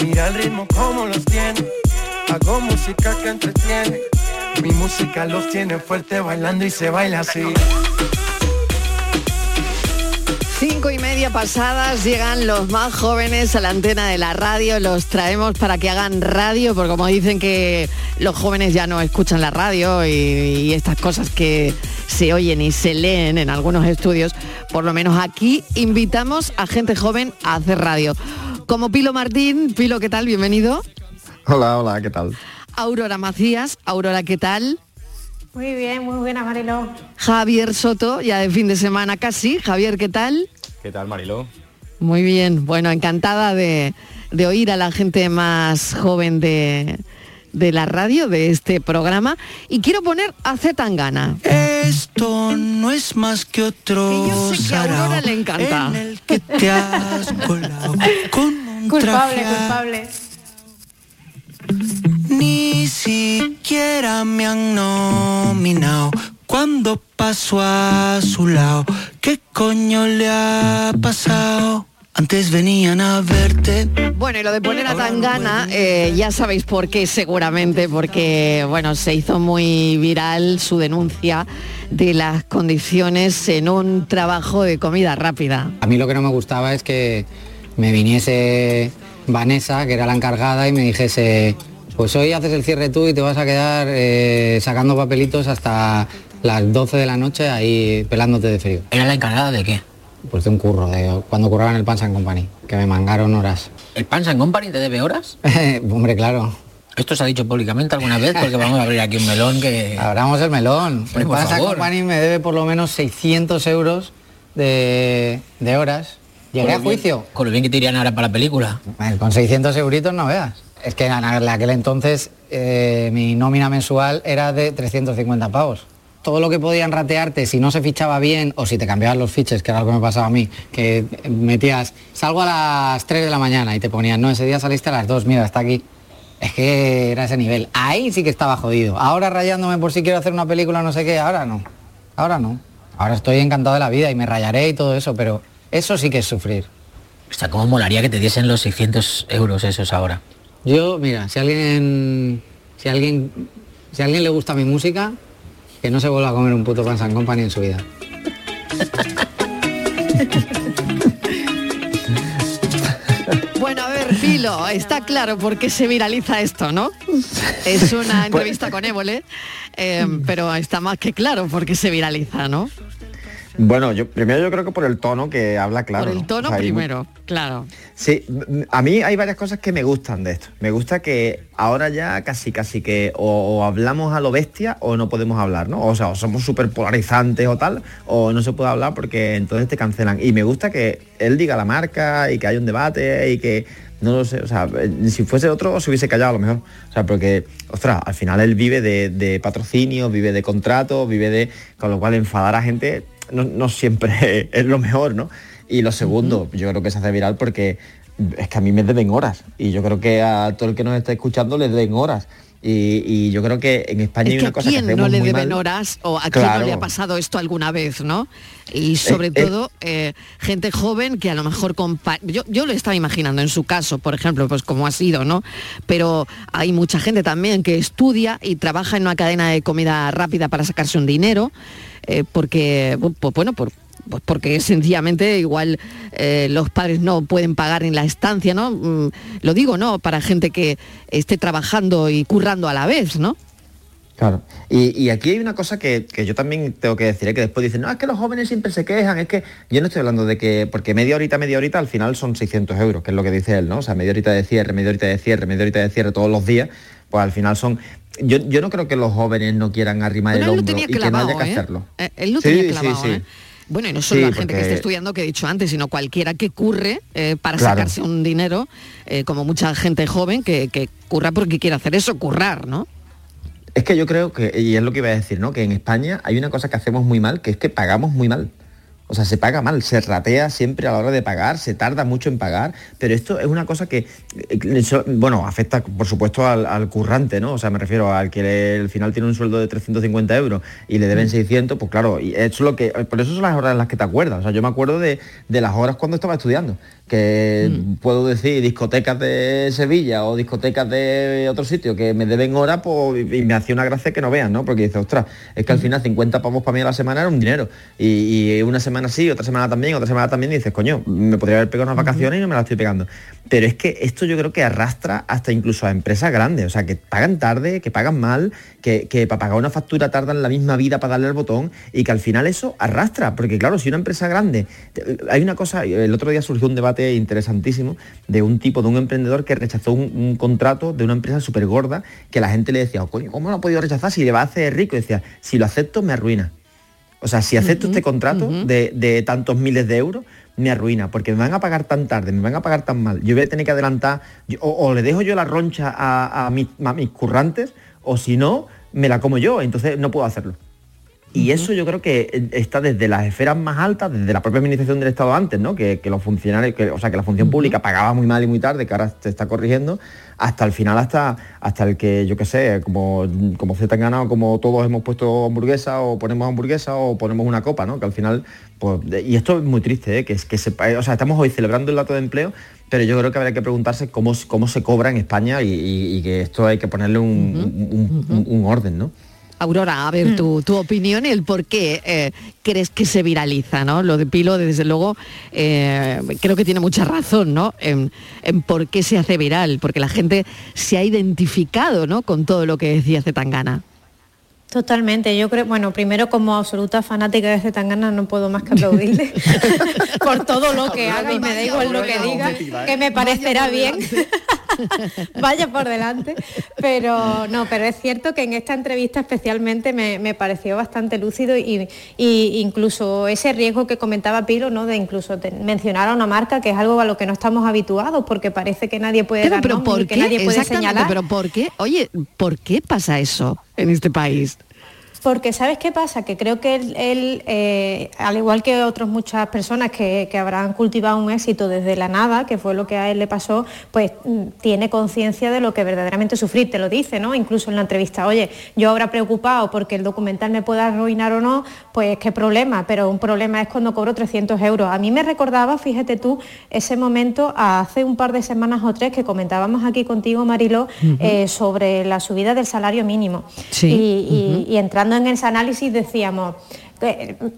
Mira el ritmo como los tiene. Hago música que entretiene. Mi música los tiene fuerte bailando y se baila así. Cinco y media pasadas llegan los más jóvenes a la antena de la radio, los traemos para que hagan radio, porque como dicen que los jóvenes ya no escuchan la radio y, y estas cosas que se oyen y se leen en algunos estudios, por lo menos aquí invitamos a gente joven a hacer radio. Como Pilo Martín, Pilo, ¿qué tal? Bienvenido. Hola, hola, ¿qué tal? Aurora Macías, Aurora, ¿qué tal? Muy bien, muy buena, Mariló. Javier Soto, ya de fin de semana casi. Javier, ¿qué tal? ¿Qué tal, Mariló? Muy bien, bueno, encantada de, de oír a la gente más joven de, de la radio, de este programa. Y quiero poner a Zetangana. Esto no es más que otro Que yo sé que a Aurora le encanta. en el que te has colado con un Culpable, culpable. Ni siquiera me han nominado cuando paso a su lado. ¿Qué coño le ha pasado? Antes venían a verte. Bueno, y lo de poner a Tangana, eh, ya sabéis por qué seguramente, porque bueno, se hizo muy viral su denuncia de las condiciones en un trabajo de comida rápida. A mí lo que no me gustaba es que me viniese Vanessa, que era la encargada, y me dijese, pues hoy haces el cierre tú y te vas a quedar eh, sacando papelitos hasta las 12 de la noche ahí pelándote de frío. ¿Era la encargada de qué? Pues de un curro, de cuando curraba en el Pans and Company, que me mangaron horas. ¿El Pans and Company te debe horas? Hombre, claro. ¿Esto se ha dicho públicamente alguna vez? Porque vamos a abrir aquí un melón que... Abramos el melón. Hombre, el favor. Company me debe por lo menos 600 euros de, de horas Llegué a juicio. Con lo bien que te irían ahora para la película. Con 600 euritos no veas. Es que en aquel entonces eh, mi nómina mensual era de 350 pavos. Todo lo que podían ratearte si no se fichaba bien o si te cambiaban los fiches, que era algo que me pasaba a mí, que metías, salgo a las 3 de la mañana y te ponían, no, ese día saliste a las 2, mira, está aquí. Es que era ese nivel. Ahí sí que estaba jodido. Ahora rayándome por si quiero hacer una película, no sé qué, ahora no. Ahora no. Ahora estoy encantado de la vida y me rayaré y todo eso, pero eso sí que es sufrir. O sea, ¿cómo molaría que te diesen los 600 euros esos ahora? Yo, mira, si alguien, si alguien, si a alguien le gusta mi música, que no se vuelva a comer un puto pan San Company en su vida. Bueno, a ver, Filo, está claro por qué se viraliza esto, ¿no? Es una entrevista con Évole, eh, pero está más que claro por qué se viraliza, ¿no? Bueno, yo primero yo creo que por el tono que habla claro. por el ¿no? tono O sea, hay- primero, claro. Sí, a mí hay varias cosas que me gustan de esto. Me gusta que ahora ya casi casi que o, o hablamos a lo bestia o no podemos hablar, ¿no? O sea, o somos súper polarizantes o tal, o no se puede hablar porque entonces te cancelan. Y me gusta que él diga la marca y que haya un debate y que no lo sé, o sea, si fuese otro se hubiese callado a lo mejor. O sea, porque, ostras, al final él vive de, de patrocinio, vive de contratos, vive de. Con lo cual enfadar a gente no, no siempre es lo mejor, ¿no? Y lo segundo, yo creo que se hace viral porque es que a mí me deben horas. Y yo creo que a todo el que nos está escuchando le deben horas. Y, y yo creo que en España Es hay que una cosa que hacemos no le muy deben mal. horas o a quién no le Claro. ha pasado esto alguna vez, ¿no? Y sobre Eh, eh. todo eh, gente joven que a lo mejor yo, yo lo estaba imaginando en su caso, por ejemplo, pues como ha sido, ¿no? Pero hay mucha gente también que estudia y trabaja en una cadena de comida rápida para sacarse un dinero, eh, porque, pues bueno, por, pues porque sencillamente igual eh, los padres no pueden pagar en la estancia, ¿no? Mm, lo digo, ¿no? Para gente que esté trabajando y currando a la vez, ¿no? Claro. Y, aquí hay una cosa que, que yo también tengo que decir, ¿eh? que después dicen, no, es que los jóvenes siempre se quejan, es que yo no estoy hablando de que, porque media horita, media horita al final son 600 euros, que es lo que dice él, ¿no? O sea, media horita de cierre, media horita de cierre, media horita de cierre todos los días, pues al final son... Yo, yo no creo que los jóvenes no quieran arrimar Bueno, el hombro tenía y que no haya clavado, que ¿eh? hacerlo. Eh, él lo Sí, tenía clavado, sí. ¿eh? Bueno, y no solo la gente que está estudiando, que he dicho antes, sino cualquiera que curre eh, para Claro. sacarse un dinero, como mucha gente joven que, que curra porque quiere hacer eso, currar, ¿no? Es que yo creo que, y es lo que iba a decir, ¿no? Que en España hay una cosa que hacemos muy mal, que es que pagamos muy mal. O sea, se paga mal, se ratea siempre a la hora de pagar, se tarda mucho en pagar, pero esto es una cosa que, eh, bueno, afecta por supuesto al, al currante, ¿no? O sea, me refiero al que al final tiene un sueldo de 350 euros y le deben 600, pues claro, y eso es lo que, por eso son las horas en las que te acuerdas. O sea, yo me acuerdo de, de las horas cuando estaba estudiando, que puedo decir discotecas de Sevilla o discotecas de otro sitio que me deben horas pues, y me hacía una gracia que no vean, ¿no? Porque dice, ostras, es que al final 50 pavos para mí a la semana era un dinero. Y, y una semana sí, otra semana también, otra semana también, y dices, coño, me podría haber pegado unas vacaciones y no me las estoy pegando. Pero es que esto yo creo que arrastra hasta incluso a empresas grandes, o sea, que pagan tarde, que pagan mal, que, que para pagar una factura tardan la misma vida para darle al botón y que al final eso arrastra, porque claro, si una empresa grande, hay una cosa, el otro día surgió un debate interesantísimo de un tipo, de un emprendedor que rechazó un, un contrato de una empresa súper gorda, que la gente le decía, "Oh, coño, ¿cómo lo ha podido rechazar si le va a hacer rico? Y decía, si lo acepto me arruina. O sea, si acepto este contrato de, de tantos miles de euros, me arruina, porque me van a pagar tan tarde, me van a pagar tan mal. Yo voy a tener que adelantar, o, le dejo yo la roncha a mis currantes, o si no, me la como yo, entonces no puedo hacerlo. Y eso yo creo que eh, está desde las esferas más altas, desde la propia administración del Estado antes, ¿no? Que, que los funcionarios, que, o sea, que la función pública pagaba muy mal y muy tarde, que ahora se está corrigiendo, hasta el final, hasta, hasta el que, yo qué sé, como, como Z ganado, como todos hemos puesto hamburguesa o ponemos hamburguesa o ponemos una copa, ¿no? Que al final, pues, y esto es muy triste, ¿eh? que es que se, o sea, estamos hoy celebrando el dato de empleo, pero yo creo que habría que preguntarse cómo, se- cómo se cobra en España y, y- y que esto hay que ponerle un, un- un- un orden, ¿no? Aurora, a ver tu, tu opinión y el por qué eh, crees que se viraliza, ¿no? Lo de Pilo, desde luego, eh, creo que tiene mucha razón, ¿no? En, en por qué se hace viral, porque la gente se ha identificado, ¿no? Con todo lo que decía Zetangana. Totalmente, yo creo, bueno, primero como absoluta fanática de Zetangana no puedo más que aplaudirle por todo lo que haga y me da igual lo que diga, que me parecerá bien. vaya por delante. Pero no, pero es cierto que en esta entrevista especialmente me, me pareció bastante lúcido y, y incluso ese riesgo que comentaba Pilo, ¿no? De incluso mencionar a una marca que es algo a lo que no estamos habituados porque parece que nadie puede Pero, dar pero ¿por que qué? nadie puede señalar. pero ¿por qué? Oye, ¿por qué pasa eso en este país? Porque ¿sabes qué pasa? Que creo que él, él, eh, al igual que otras muchas personas que, que habrán cultivado un éxito desde la nada, que fue lo que a él le pasó, pues mm, tiene conciencia de lo que verdaderamente sufrir, te lo dice, ¿no? Incluso en la entrevista, oye, yo ahora preocupado porque el documental me pueda arruinar o no, pues qué problema, pero un problema es cuando cobro 300 euros. A mí me recordaba, fíjate tú, ese momento hace un par de semanas o tres que comentábamos aquí contigo, Mariló, Ujú. eh, sobre la subida del salario mínimo. Sí, Y- y- ujú. y entrando en ese análisis decíamos,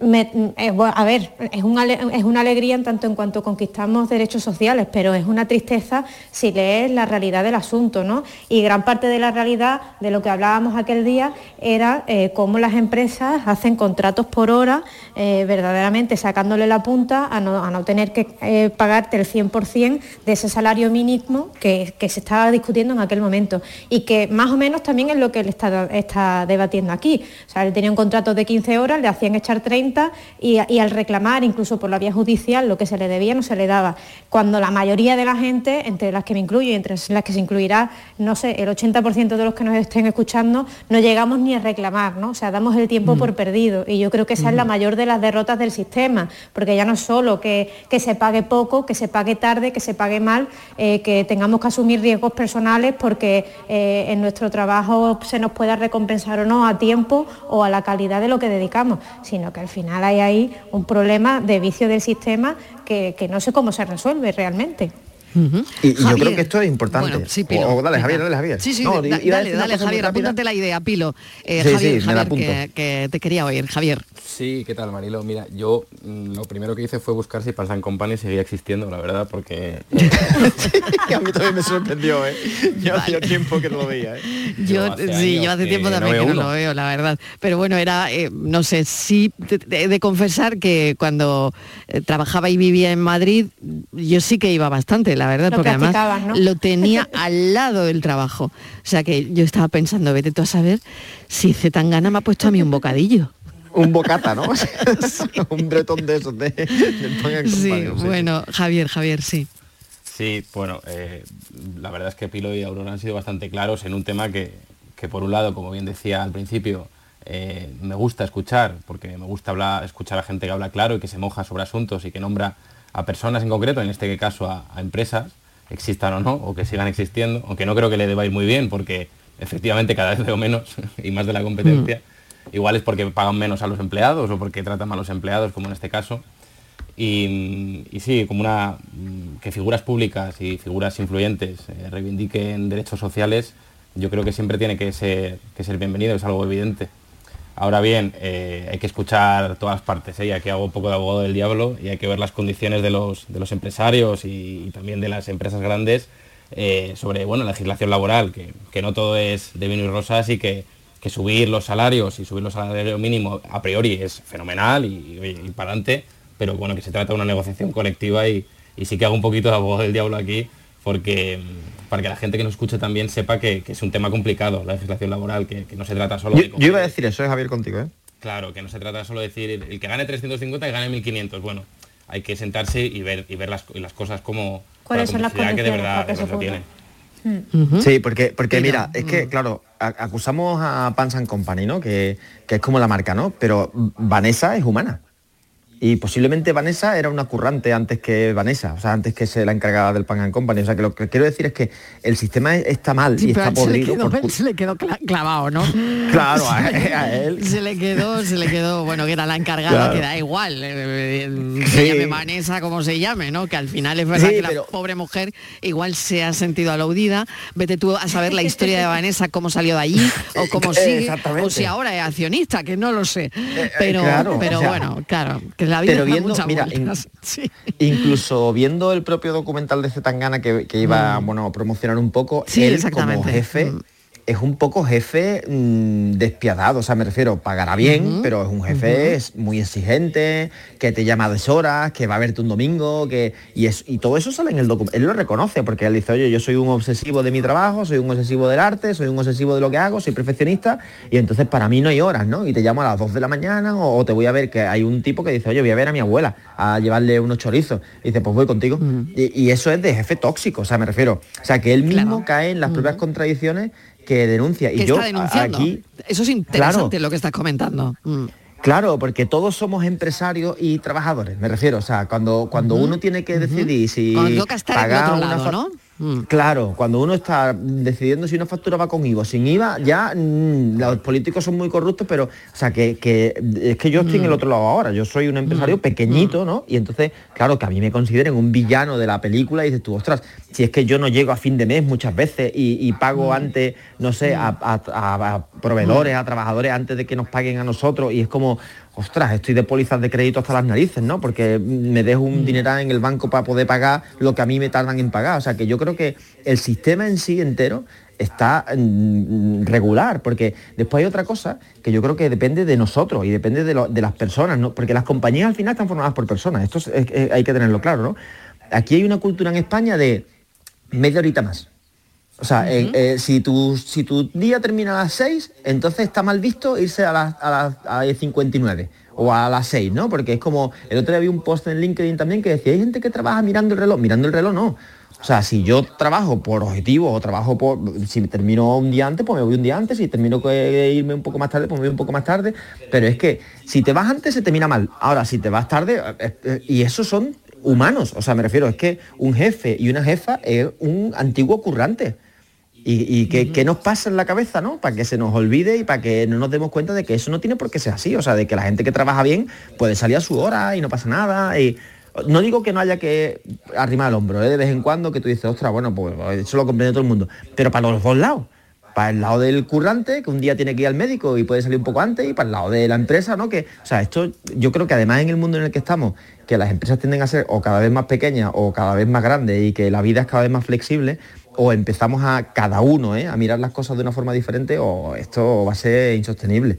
me- eh, a ver, es, una alegría en tanto en cuanto conquistamos derechos sociales, pero es una tristeza si lees la realidad del asunto, ¿no? Y gran parte de la realidad de lo que hablábamos aquel día era eh, cómo las empresas hacen contratos por hora, eh, verdaderamente sacándole la punta a no, tener que pagarte el 100% de ese salario mínimo que, que se estaba discutiendo en aquel momento y que más o menos también es lo que él está, está debatiendo aquí. O sea, él tenía un contrato de 15 horas, le hacían echar 30 y, y al reclamar, incluso por la vía judicial, lo que se le debía no se le daba. Cuando la mayoría de la gente, entre las que me incluyo y entre las que se incluirá, no sé, el 80% de los que nos estén escuchando, no llegamos ni a reclamar, ¿no? O sea, damos el tiempo Mm. por perdido y yo creo que esa es la mayor de las derrotas del sistema, porque ya no es solo que, que se pague poco, que se pague tarde, que se pague mal, eh, que tengamos que asumir riesgos personales porque eh, en nuestro trabajo se nos pueda recompensar o no a tiempo o a la calidad de lo que dedicamos, sino que al final hay ahí un problema de vicio del sistema que, que no sé cómo se resuelve realmente. Y, y yo creo que esto es importante. Bueno, sí, Pilo. O- o dale. Javier, dale, Javier. Sí, sí, No, da- iba a dale, dale, Javier, rápida. apúntate la idea, Pilo. Eh, Sí, Javier, sí, me la Javier, que, te quería oír, Javier. Sí, ¿qué tal, Marilo? Mira, yo mm, lo primero que hice fue buscar si Pansan Company seguía existiendo, la verdad, porque... a mí también me sorprendió, ¿eh? Yo hacía tiempo que no lo veía, ¿eh? Yo, hace sí, yo hace tiempo también que no uno. lo veo, la verdad. Pero bueno, era, eh, no sé, sí, te- he de confesar que cuando eh, trabajaba y vivía en Madrid, yo sí que iba bastante, la verdad, Lo porque además ¿no? lo tenía al lado del trabajo. O sea que yo estaba pensando, vete tú a saber si Zetangana me ha puesto a mí un bocadillo. Un bocata, ¿no? un bretón de esos de, Pan Sí, Company, bueno, Javier, Javier, sí. Sí, bueno, eh, la verdad es que Pilo y Aurora han sido bastante claros en un tema que, que por un lado, como bien decía al principio, eh, me gusta escuchar, porque me gusta hablar, escuchar a gente que habla claro y que se moja sobre asuntos y que nombra a personas en concreto, en este caso a, a empresas, existan o no, o que sigan existiendo, aunque no creo que le deba ir muy bien, porque efectivamente cada vez veo menos y más de la competencia. Igual es porque pagan menos a los empleados o porque tratan mal a los empleados, como en este caso. Y, y sí, como una mm, que figuras públicas y figuras influyentes eh, reivindiquen derechos sociales, yo creo que siempre tiene que ser, que ser bienvenido, es algo evidente. Ahora bien, eh, hay que escuchar todas partes, ¿eh? y aquí hago un poco de abogado del diablo y hay que ver las condiciones de los, de los empresarios y, también de las empresas grandes eh, sobre bueno, legislación laboral, que, que no todo es de vino y rosas y que, que subir los salarios y subir los salarios mínimo a priori es fenomenal y, y- y para adelante, pero bueno, que se trata de una negociación colectiva y, y sí que hago un poquito de abogado del diablo aquí porque mm, para que la gente que nos escuche también sepa que, que es un tema complicado, la legislación laboral, que, que no se trata solo Yo, de... yo iba a decir eso, ¿eh, Javier, contigo, ¿eh? Claro, que no se trata solo de decir el que gane 350 y gane 1500. Bueno, hay que sentarse y ver y ver las, y las cosas como ¿Cuáles son las que de verdad, que se tiene. Sí, porque, porque Mira, mira, es que, claro, a- acusamos a Pans and Company, ¿no? Que, que es como la marca, ¿no? Pero Vanessa es humana. Y posiblemente Vanessa era una currante antes que Vanessa, o sea, antes que se la encargada del Pan and Company. O sea, que lo que quiero decir es que el sistema es- está mal Sí, y está él se le podrido. quedó, por se le quedó cla- clavado, ¿no? Claro, a, a él. Se le quedó, se le quedó, bueno, que era la encargada, Claro. que da igual, eh, eh, Sí. se llame Vanessa, como se llame, ¿no? Que al final es verdad Sí, que la pero- pobre mujer igual se ha sentido aludida. Vete tú a saber la historia de Vanessa, cómo salió de allí, o cómo sigue, o si ahora es accionista, que no lo sé. eh, Pero, claro, pero o sea, bueno, claro, que la vida pero viendo, mira, vueltas. in- Sí. incluso viendo el propio documental de Zetangana que, que iba Mm. bueno, a promocionar un poco, Sí, él como jefe, Mm. Es un poco jefe mm, despiadado, o sea, me refiero, pagará bien, pero es un jefe es muy exigente, que te llama a deshoras, que va a verte un domingo, que y, es, y todo eso sale en el documento. Él lo reconoce porque él dice, oye, yo soy un obsesivo de mi trabajo, soy un obsesivo del arte, soy un obsesivo de lo que hago, soy perfeccionista y entonces para mí no hay horas, ¿no? Y te llamo a las 2 de la mañana o, o te voy a ver que hay un tipo que dice, oye, voy a ver a mi abuela a llevarle unos chorizos. Y dice, pues voy contigo. y, y eso es de jefe tóxico, o sea, me refiero. O sea, que él mismo cae en las propias contradicciones que denuncia. Y yo aquí. Eso es interesante lo que estás comentando. Mm. Claro, porque todos somos empresarios y trabajadores, me refiero. O sea, cuando, cuando uno tiene que decidir si Cuando toca estar en otro lado, ¿no? Mm. Claro, cuando uno está decidiendo si una factura va con IVA o sin IVA, ya mm, los políticos son muy corruptos, pero, o sea, que, que es que yo estoy en el otro lado ahora, yo soy un empresario pequeñito, ¿no? Y entonces, claro, que a mí me consideren un villano de la película y dices tú, ostras, si es que yo no llego a fin de mes muchas veces y, y pago antes, no sé, a, a- a- a proveedores, a trabajadores antes de que nos paguen a nosotros y es como, ostras, estoy de pólizas de crédito hasta las narices, ¿no? Porque me dejo un dineral en el banco para poder pagar lo que a mí me tardan en pagar. O sea, que yo creo que el sistema en sí entero está mm, regular, porque después hay otra cosa que yo creo que depende de nosotros y depende de, lo- de las personas, ¿no? Porque las compañías al final están formadas por personas, esto es- es- es- hay que tenerlo claro, ¿no? Aquí hay una cultura en España de media horita más. O sea, eh, eh, si, tu, si tu día termina a las 6, entonces está mal visto irse a las, a las a las 59 o a las 6, ¿no? Porque es como, el otro día vi un post en LinkedIn también que decía, hay gente que trabaja mirando el reloj, mirando el reloj no. O sea, si yo trabajo por objetivos o trabajo por, si termino un día antes, pues me voy un día antes, si termino que irme un poco más tarde, pues me voy un poco más tarde, pero es que si te vas antes se te mira mal. Ahora, si te vas tarde, eh, y esos son humanos, o sea, me refiero, es que un jefe y una jefa es un antiguo currante. Y, y que, que nos pasa en la cabeza, ¿no? Para que se nos olvide y para que no nos demos cuenta de que eso no tiene por qué ser así. O sea, de que la gente que trabaja bien puede salir a su hora y no pasa nada. Y no digo que no haya que arrimar el hombro, ¿eh? de vez en cuando que tú dices, ostras, bueno, pues eso lo comprende todo el mundo. Pero para los dos lados. Para el lado del currante, que un día tiene que ir al médico y puede salir un poco antes, y para el lado de la empresa, ¿no? Que, o sea, esto yo creo que además en el mundo en el que estamos, que las empresas tienden a ser o cada vez más pequeñas o cada vez más grandes y que la vida es cada vez más flexible, o empezamos a cada uno ¿eh? a mirar las cosas de una forma diferente o esto va a ser insostenible.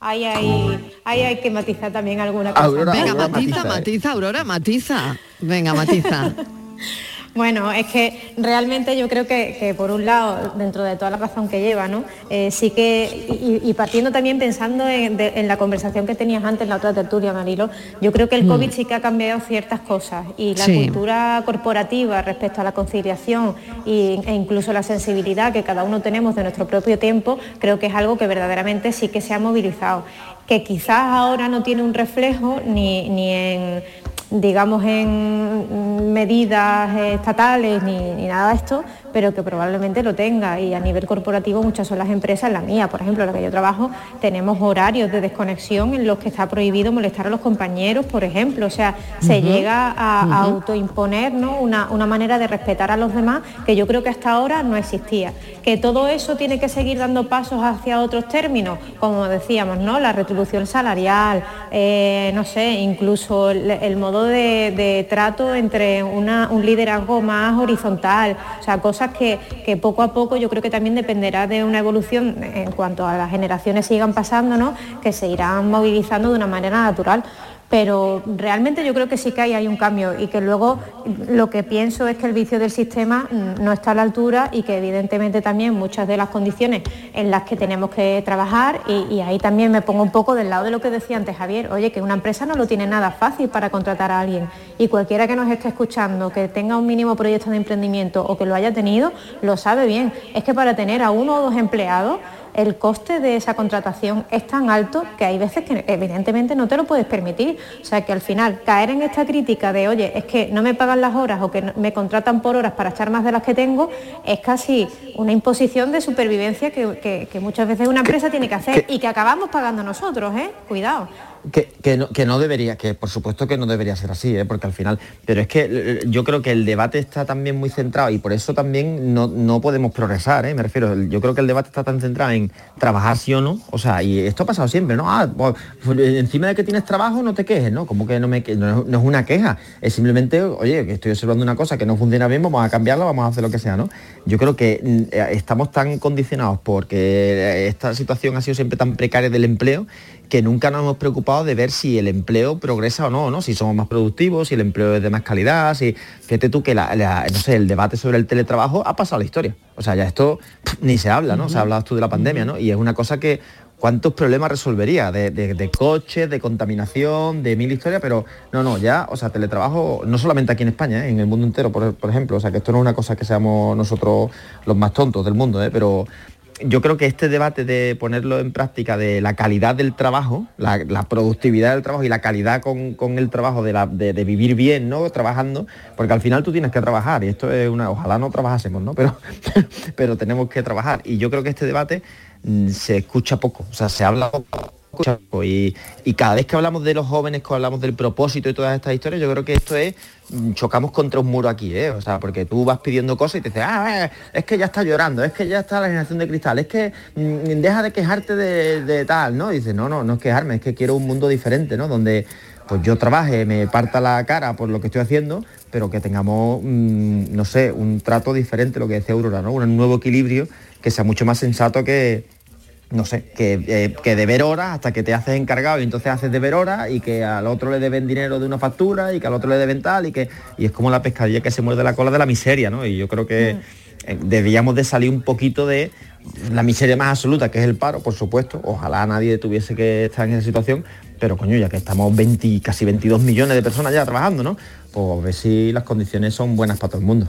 Ahí hay, ahí hay que matizar también alguna cosa. Aurora, Venga, Aurora matiza, matiza, ¿eh? matiza, Aurora, matiza. Venga, matiza. Bueno, es que realmente yo creo que, que por un lado, dentro de toda la razón que lleva, ¿no? Eh, sí que, y, y partiendo también pensando en, de- en la conversación que tenías antes, la otra tertulia, Marilo, yo creo que el Mm. COVID sí que ha cambiado ciertas cosas y la Sí. cultura corporativa respecto a la conciliación y- e incluso la sensibilidad que cada uno tenemos de nuestro propio tiempo, creo que es algo que verdaderamente sí que se ha movilizado. Que quizás ahora no tiene un reflejo ni, ni en digamos en medidas estatales ni, ni nada de esto, pero que probablemente lo tenga y a nivel corporativo muchas son las empresas, la mía, por ejemplo, la que yo trabajo, tenemos horarios de desconexión en los que está prohibido molestar a los compañeros, por ejemplo, o sea, se llega a, a Ujú. autoimponer ¿no? una, una manera de respetar a los demás que yo creo que hasta ahora no existía. Que todo eso tiene que seguir dando pasos hacia otros términos, como decíamos, ¿no? La retribución salarial, eh, no sé, incluso el, el modo de, de trato entre una- un liderazgo más horizontal, o sea, cosas que, que poco a poco yo creo que también dependerá de una evolución en cuanto a las generaciones sigan pasando, ¿no? Que se irán movilizando de una manera natural pero realmente yo creo que sí que hay, hay un cambio y que luego lo que pienso es que el vicio del sistema mm, no está a la altura y que evidentemente también muchas de las condiciones en las que tenemos que trabajar y, y ahí también me pongo un poco del lado de lo que decía antes Javier, oye, que una empresa no lo tiene nada fácil para contratar a alguien y cualquiera que nos esté escuchando, que tenga un mínimo proyecto de emprendimiento o que lo haya tenido, lo sabe bien. Es que para tener a uno o dos empleados, el coste de esa contratación es tan alto que hay veces que evidentemente no te lo puedes permitir. O sea que al final caer en esta crítica de, oye, es que no me pagan las horas o que me contratan por horas para echar más de las que tengo, es casi una imposición de supervivencia que, que- que muchas veces una empresa tiene que hacer y que acabamos pagando nosotros, ¿eh? Cuidado. Que, que, no, debería, que por supuesto que no debería ser así, ¿eh? porque al final, pero es que eh, yo creo que el debate está también muy centrado y por eso también no, no podemos progresar, ¿eh? me refiero, yo creo que el debate está tan centrado en trabajar sí o no, o sea, y esto ha pasado siempre, ¿no? Ah, pues, pues, encima de que tienes trabajo no te quejes, ¿no? Como que no, me, no, no es una queja, es simplemente, oye, que estoy observando una cosa que no funciona bien, vamos a cambiarla, vamos a hacer lo que sea, ¿no? Yo creo que mm, eh, estamos tan condicionados porque esta situación ha sido siempre tan precaria del empleo que nunca nos hemos preocupado de ver si el empleo progresa o no, ¿no? Si somos más productivos, si el empleo es de más calidad, si fíjate tú que la- la- no sé, el debate sobre el teletrabajo ha pasado a la historia. O sea, ya esto pff, ni se habla, ¿no? O sea, hablabas tú de la pandemia, ¿no? Y es una cosa que cuántos problemas resolvería de, de- de coches, de contaminación, de mil historias, pero no, no, ya, o sea, teletrabajo, no solamente aquí en España, ¿eh? en el mundo entero, por, por ejemplo, o sea, que esto no es una cosa que seamos nosotros los más tontos del mundo, ¿eh? pero yo creo que este debate de ponerlo en práctica de la calidad del trabajo, la, productividad del trabajo y la calidad con, el trabajo de vivir bien, ¿no? Trabajando, porque al final tú tienes que trabajar y esto es una, ojalá no trabajásemos, ¿no? Pero, pero tenemos que trabajar. Y yo creo que este debate mm, se escucha poco, o sea, se habla poco. Y, y cada vez que hablamos de los jóvenes, que hablamos del propósito y todas estas historias, yo creo que esto es, mm, chocamos contra un muro aquí, ¿eh? O sea, porque tú vas pidiendo cosas y te dices, ah, eh, es que ya está llorando, es que ya está la generación de cristal, es que mm, deja de quejarte de, de tal, ¿no? Y dices, no, no, no es quejarme, es que quiero un mundo diferente, ¿no? Donde pues yo trabaje, me parta la cara por lo que estoy haciendo, pero que tengamos, mm, no sé, un trato diferente, lo que decía Aurora, ¿no? Un nuevo equilibrio que sea mucho más sensato que, no sé, que, eh, que deber horas hasta que te haces encargado y entonces haces deber horas y que al otro le deben dinero de una factura y que al otro le deben tal y que y es como la pescadilla que se muerde la cola de la miseria, ¿no? Y yo creo que eh, debíamos de salir un poquito de la miseria más absoluta, que es el paro, por supuesto. Ojalá nadie tuviese que estar en esa situación, pero coño, ya que estamos 20, casi 22 millones de personas ya trabajando, ¿no? Pues a ver si las condiciones son buenas para todo el mundo.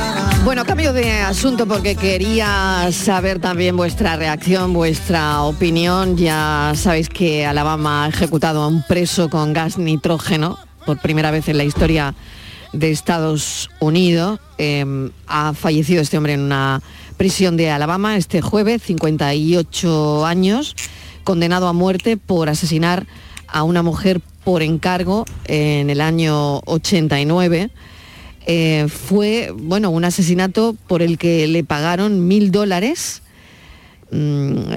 Bueno, cambio de asunto porque quería saber también vuestra reacción, vuestra opinión. Ya sabéis que Alabama ha ejecutado a un preso con gas nitrógeno por primera vez en la historia de Estados Unidos. Eh, ha fallecido este hombre en una prisión de Alabama este jueves, 58 años, condenado a muerte por asesinar a una mujer por encargo en el año 89 eh, fue bueno un asesinato por el que le pagaron mil dólares. Mm,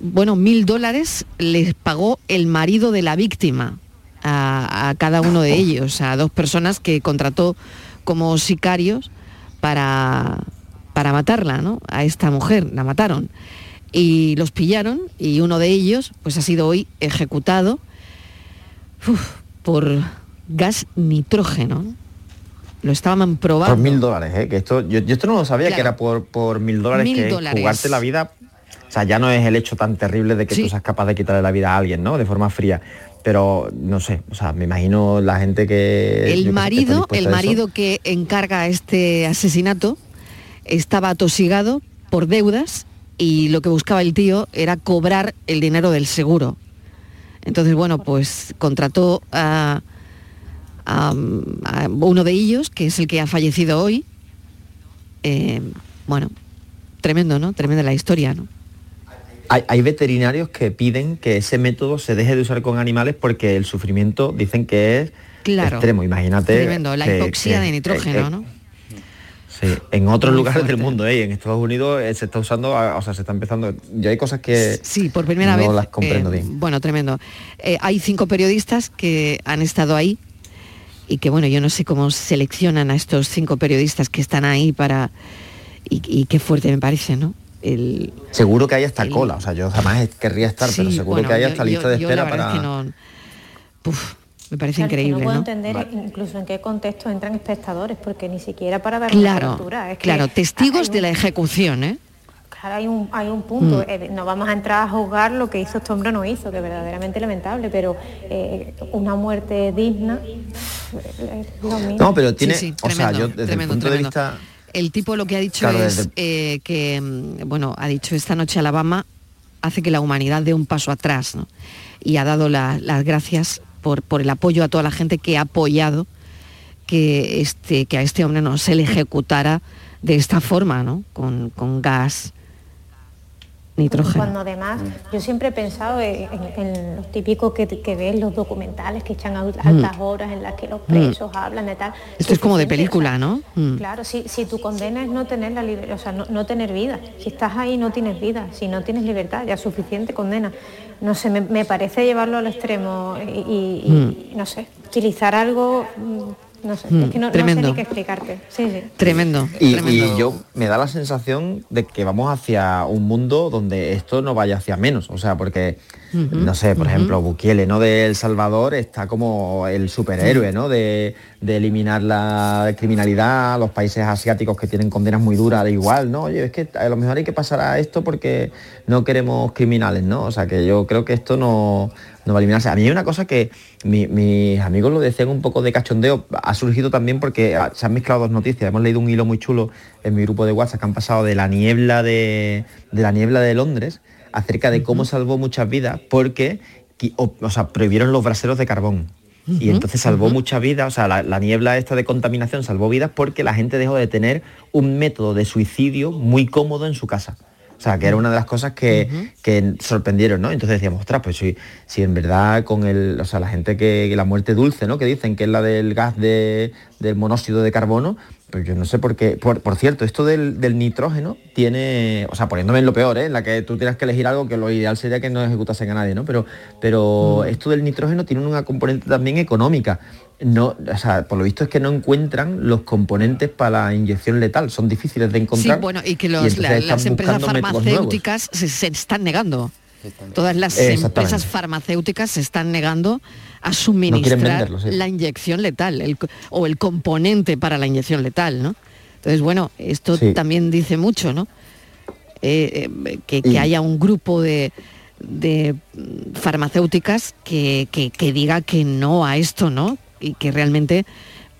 bueno mil dólares les pagó el marido de la víctima a, cada uno de ellos a dos personas que contrató como sicarios para para matarla no a esta mujer la mataron. Y los pillaron y uno de ellos pues ha sido hoy ejecutado por gas nitrógeno lo estaban probando Por mil dólares, ¿eh? Que esto, yo, yo esto no lo sabía Claro. que era por, por mil dólares Mil que dólares. jugarte la vida. O sea, ya no es el hecho tan terrible de que tú seas capaz de quitarle la vida a alguien, ¿no? De forma fría. Pero no sé, o sea, me imagino la gente que. el que marido, dispuesta el marido que encarga este asesinato estaba atosigado por deudas y lo que buscaba el tío era cobrar el dinero del seguro. Entonces, bueno, pues contrató a, a- a uno de ellos, que es el que ha fallecido hoy. Eh, bueno, tremendo, ¿no? Tremenda la historia, ¿no? Hay, hay veterinarios que piden que ese método se deje de usar con animales porque el sufrimiento dicen que es Claro. extremo. Imagínate. Tremendo, la hipoxia que- de nitrógeno, eh, ¿no? Sí, en otros Muy lugares del mundo, ¿eh? en Estados Unidos eh, se está usando, a- o sea, se está empezando. Yo hay cosas que Sí, por primera no vez. las comprendo eh, bien. Bueno, tremendo. Eh, hay cinco periodistas que han estado ahí y que, bueno, yo no sé cómo seleccionan a estos cinco periodistas que están ahí para... Y, y qué fuerte me parece, ¿no? El, Seguro que hay hasta cola, o sea, yo jamás querría estar, pero seguro bueno, que hay hasta yo- lista de yo la espera para. es que no- me parece Claro, es que increíble, no puedo ¿no? entender incluso en qué contexto entran espectadores, porque ni siquiera para dar una Claro, cobertura. Es que claro, testigos de la ejecución, ¿eh? Claro, hay un, hay un punto. Mm. eh, no vamos a entrar a juzgar lo que hizo este hombre no hizo, que es verdaderamente lamentable, pero eh, una muerte digna. Lo mismo. No, pero tiene, Sí, sí, o sea, tremendo, yo desde tremendo, el punto tremendo. de vista... El tipo lo que ha dicho Claro, es desde- eh, que, mm, bueno, ha dicho esta noche Alabama hace que la humanidad dé un paso atrás, ¿no? Y ha dado la- las gracias por, por el apoyo a toda la gente que ha apoyado que, este, que a este hombre no se le ejecutara de esta forma, ¿no? Con, con gas nitrógeno. Cuando además yo siempre he pensado en, en- en lo típico que, que ves los documentales que echan a altas horas en las que los presos hablan de tal. Mm. Esto es como de película, ¿no? Mm. Claro, si, si tu condena es no tener la liber- o sea, no, no tener vida. Si estás ahí no tienes vida, si no tienes libertad, ya suficiente condena. No sé, me, me parece llevarlo al extremo y, y- y, no sé, utilizar algo, mm, no sé, Mm, es que no, no sé tremendo. ni qué explicarte. Sí, sí. Tremendo. Y, tremendo. y yo me da la sensación de que vamos hacia un mundo donde esto no vaya hacia menos. O sea, porque, No sé, por ejemplo, Bukele, ¿no? De El Salvador está como el superhéroe, ¿no? De, de eliminar la criminalidad, los países asiáticos que tienen condenas muy duras, igual, ¿no? Oye, es que a lo mejor hay que pasar a esto porque no queremos criminales, ¿no? O sea, que yo creo que esto no, no va a eliminarse. A mí hay una cosa que mi- mis amigos lo decían un poco de cachondeo, ha surgido también porque ah, se han mezclado dos noticias. Hemos leído un hilo muy chulo en mi grupo de WhatsApp que han pasado de la niebla de, de la niebla de Londres acerca de cómo salvó muchas vidas porque o, o sea, prohibieron los braseros de carbón. Y entonces salvó muchas vidas, o sea, la, la niebla esta de contaminación salvó vidas porque la gente dejó de tener un método de suicidio muy cómodo en su casa. O sea, que era una de las cosas que, que sorprendieron, ¿no? Entonces decíamos, ostras, pues si, si en verdad con el, o sea, la gente que, que la muerte dulce, ¿no? Que dicen que es la del gas de, del monóxido de carbono, pues yo no sé por qué. Por, por cierto, esto del, del nitrógeno tiene, o sea, poniéndome en lo peor, ¿eh? En la que tú tienes que elegir algo que lo ideal sería que no ejecutasen a nadie, ¿no? Pero, pero esto del nitrógeno tiene una componente también económica. No, o sea, por lo visto es que no encuentran los componentes para la inyección letal, son difíciles de Sí, encontrar. bueno, y que los- la- las empresas farmacéuticas se, se están negando. Todas las empresas farmacéuticas se están negando a suministrar sí. la inyección letal el o el componente para la inyección letal, ¿no? Entonces, bueno, esto Sí. también dice mucho, ¿no? Eh, eh, que, haya un grupo de, de, mm, farmacéuticas que, que- que diga que no a esto, ¿no? Y que realmente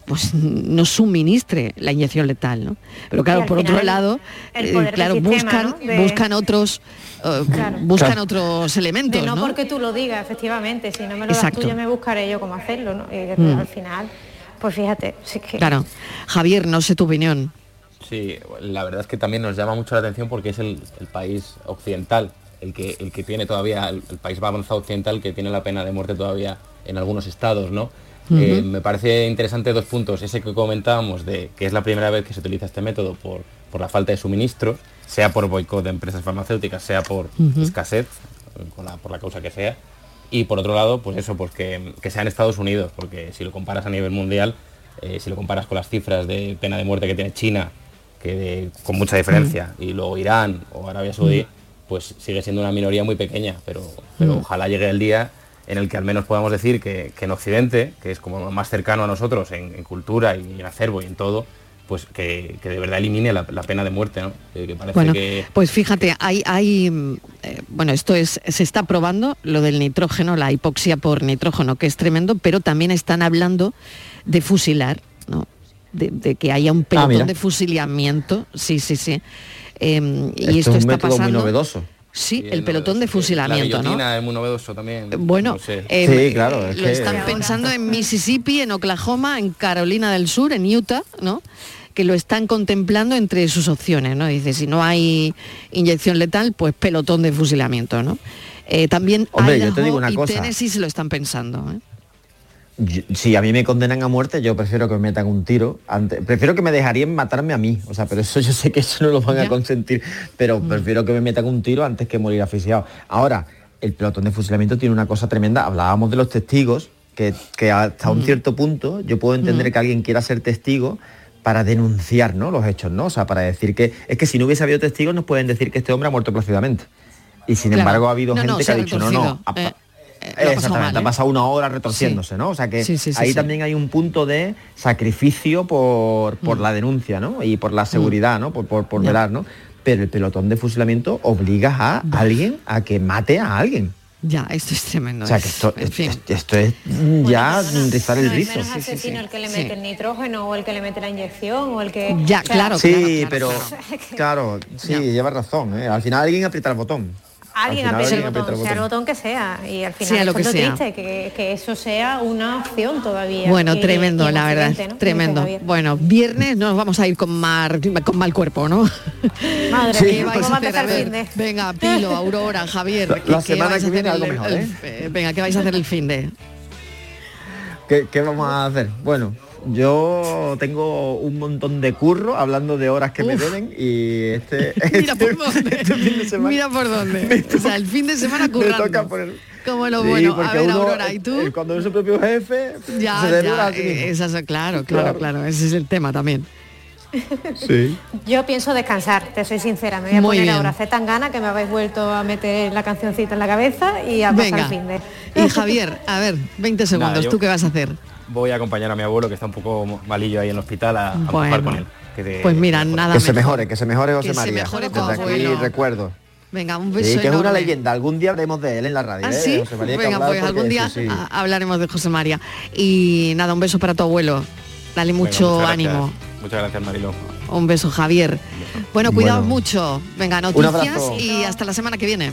pues no suministre la inyección letal, ¿no? Pero claro, por otro lado, eh, claro, sistema, buscan, ¿no? De- buscan otros eh, buscan Claro. otros elementos, De no, ¿no? porque tú lo digas, efectivamente. Si no me lo Exacto. das tú, ya me buscaré yo cómo hacerlo, ¿no? Y Mm. al final, pues fíjate, sí que... Claro. Javier, no sé tu opinión. Sí, la verdad es que también nos llama mucho la atención porque es el, el país occidental, el que, el que tiene todavía, el, el país más avanzado occidental que tiene la pena de muerte todavía en algunos estados, ¿no? Eh, me parece interesante dos puntos. Ese que comentábamos de que es la primera vez que se utiliza este método por, por la falta de suministros, sea por boicot de empresas farmacéuticas, sea por escasez, la- por la causa que sea. Y por otro lado, pues eso, pues que, que sea en Estados Unidos, porque si lo comparas a nivel mundial, eh, si lo comparas con las cifras de pena de muerte que tiene China, que de- con mucha diferencia, y luego Irán o Arabia Saudí, pues sigue siendo una minoría muy pequeña, pero, pero ojalá llegue el día en el que al menos podamos decir que, que en Occidente, que es como lo más cercano a nosotros en, en cultura y en acervo y en todo, pues que, que de verdad elimine la, la pena de muerte, ¿no? Que, que parece Bueno, que... pues fíjate, hay, hay mm, eh, bueno, esto es, se está probando lo del nitrógeno, la hipoxia por nitrógeno, que es tremendo, pero también están hablando de fusilar, ¿no? De, de que haya un pelotón Ah, mira. de fusilamiento, sí, sí, sí. Em, y Esto esto, es un está método muy pasando. novedoso. Sí, el pelotón de fusilamiento, la ¿no? es muy novedoso también. Bueno, no sé. eh, Sí, claro, es lo que- están pensando en Mississippi, en Oklahoma, en Carolina del Sur, en Utah, ¿no? Que lo están contemplando entre sus opciones, ¿no? Dice, si no hay inyección letal, pues pelotón de fusilamiento, ¿no? Eh, también Hombre, yo te Idaho digo una y cosa. Tennessee se lo están pensando, ¿eh? Si a mí me condenan a muerte, yo prefiero que me metan un tiro. Antes, prefiero que me dejarían matarme a mí. O sea, pero eso yo sé que eso no lo van a Ya. Mm. consentir. Pero prefiero que me metan un tiro antes que morir asfixiado. Ahora, el pelotón de fusilamiento tiene una cosa tremenda. Hablábamos de los testigos, que, que hasta un Mm. cierto punto yo puedo entender que alguien quiera ser testigo para denunciar ¿no? los hechos, ¿no? O sea, para decir que. Es que si no hubiese habido testigos, nos pueden decir que este hombre ha muerto plácidamente. Y sin Claro. embargo ha habido No, gente que ha dicho, no, no. Eh, ha pasado Exactamente, mal, ha ¿eh? pasado una hora retorciéndose, ¿no? O sea que Sí, sí, sí, ahí sí. también hay un punto de sacrificio por, por Mm. la denuncia, ¿no? Y por la seguridad, ¿no? Por, por, por velar, ¿no? Pero el pelotón de fusilamiento obliga a alguien a que mate a alguien. Ya, esto es tremendo. O sea, que es- esto, en fin. esto es ya rizar el No hay rizo. asesino el que le mete el nitrógeno o el que le mete la inyección o el que... Ya, claro, Sí, pero claro, sí, lleva razón. ¿eh? Al final alguien aprieta el botón. Alguien aprieta el botón, sea el botón que sea. Y al final Sea es lo que sea. triste que, que eso sea una opción todavía. Bueno, tremendo, la verdad, tremendo. Bueno, viernes nos vamos a ir con, mar, con mal cuerpo, ¿no? Madre ¿Qué mía, ¿cómo a empezar el ver, fin de? venga, Pilo, Aurora, Javier. La- ¿qué- la semana que viene hacer algo el- mejor, el- eh, Venga, ¿qué vais a hacer el fin de? ¿Qué, qué vamos a hacer? Bueno, yo tengo un montón de curro hablando de horas que me deben y este, Mira por este dónde. fin de semana Mira por dónde. O sea, el fin de semana me currando. toca poner... Como lo Sí, bueno. A ver, uno, Aurora, ¿y tú? eh, Cuando es su propio jefe, Ya, se ya, eh, esas- claro, claro, claro, ese es el tema también. Sí. Yo pienso descansar, te soy sincera. Me voy a Muy poner bien. ahora hace tan gana que me habéis vuelto a meter la cancioncita en la cabeza y a pasar el fin de. Y Javier, a ver, 20 segundos, ¿tú qué vas a hacer? Voy a acompañar a mi abuelo que está un poco malillo ahí en el hospital a, Bueno, con él. Que te- Pues mira, nada Que se mejor. mejore, que se mejore José Que se mejore Desde aquí abuelo. recuerdo. Venga, un beso Sí, que es una leyenda. Algún día haremos de él en la radio. ¿Ah, ¿eh? sí? José María Venga, pues algún día sí, sí. hablaremos de José María. Y nada, un beso para tu abuelo. Dale mucho ánimo. gracias. Muchas gracias, Marilo. Un beso, Javier. Bueno, cuidaos Bueno. mucho. Venga, noticias y hasta la semana que viene.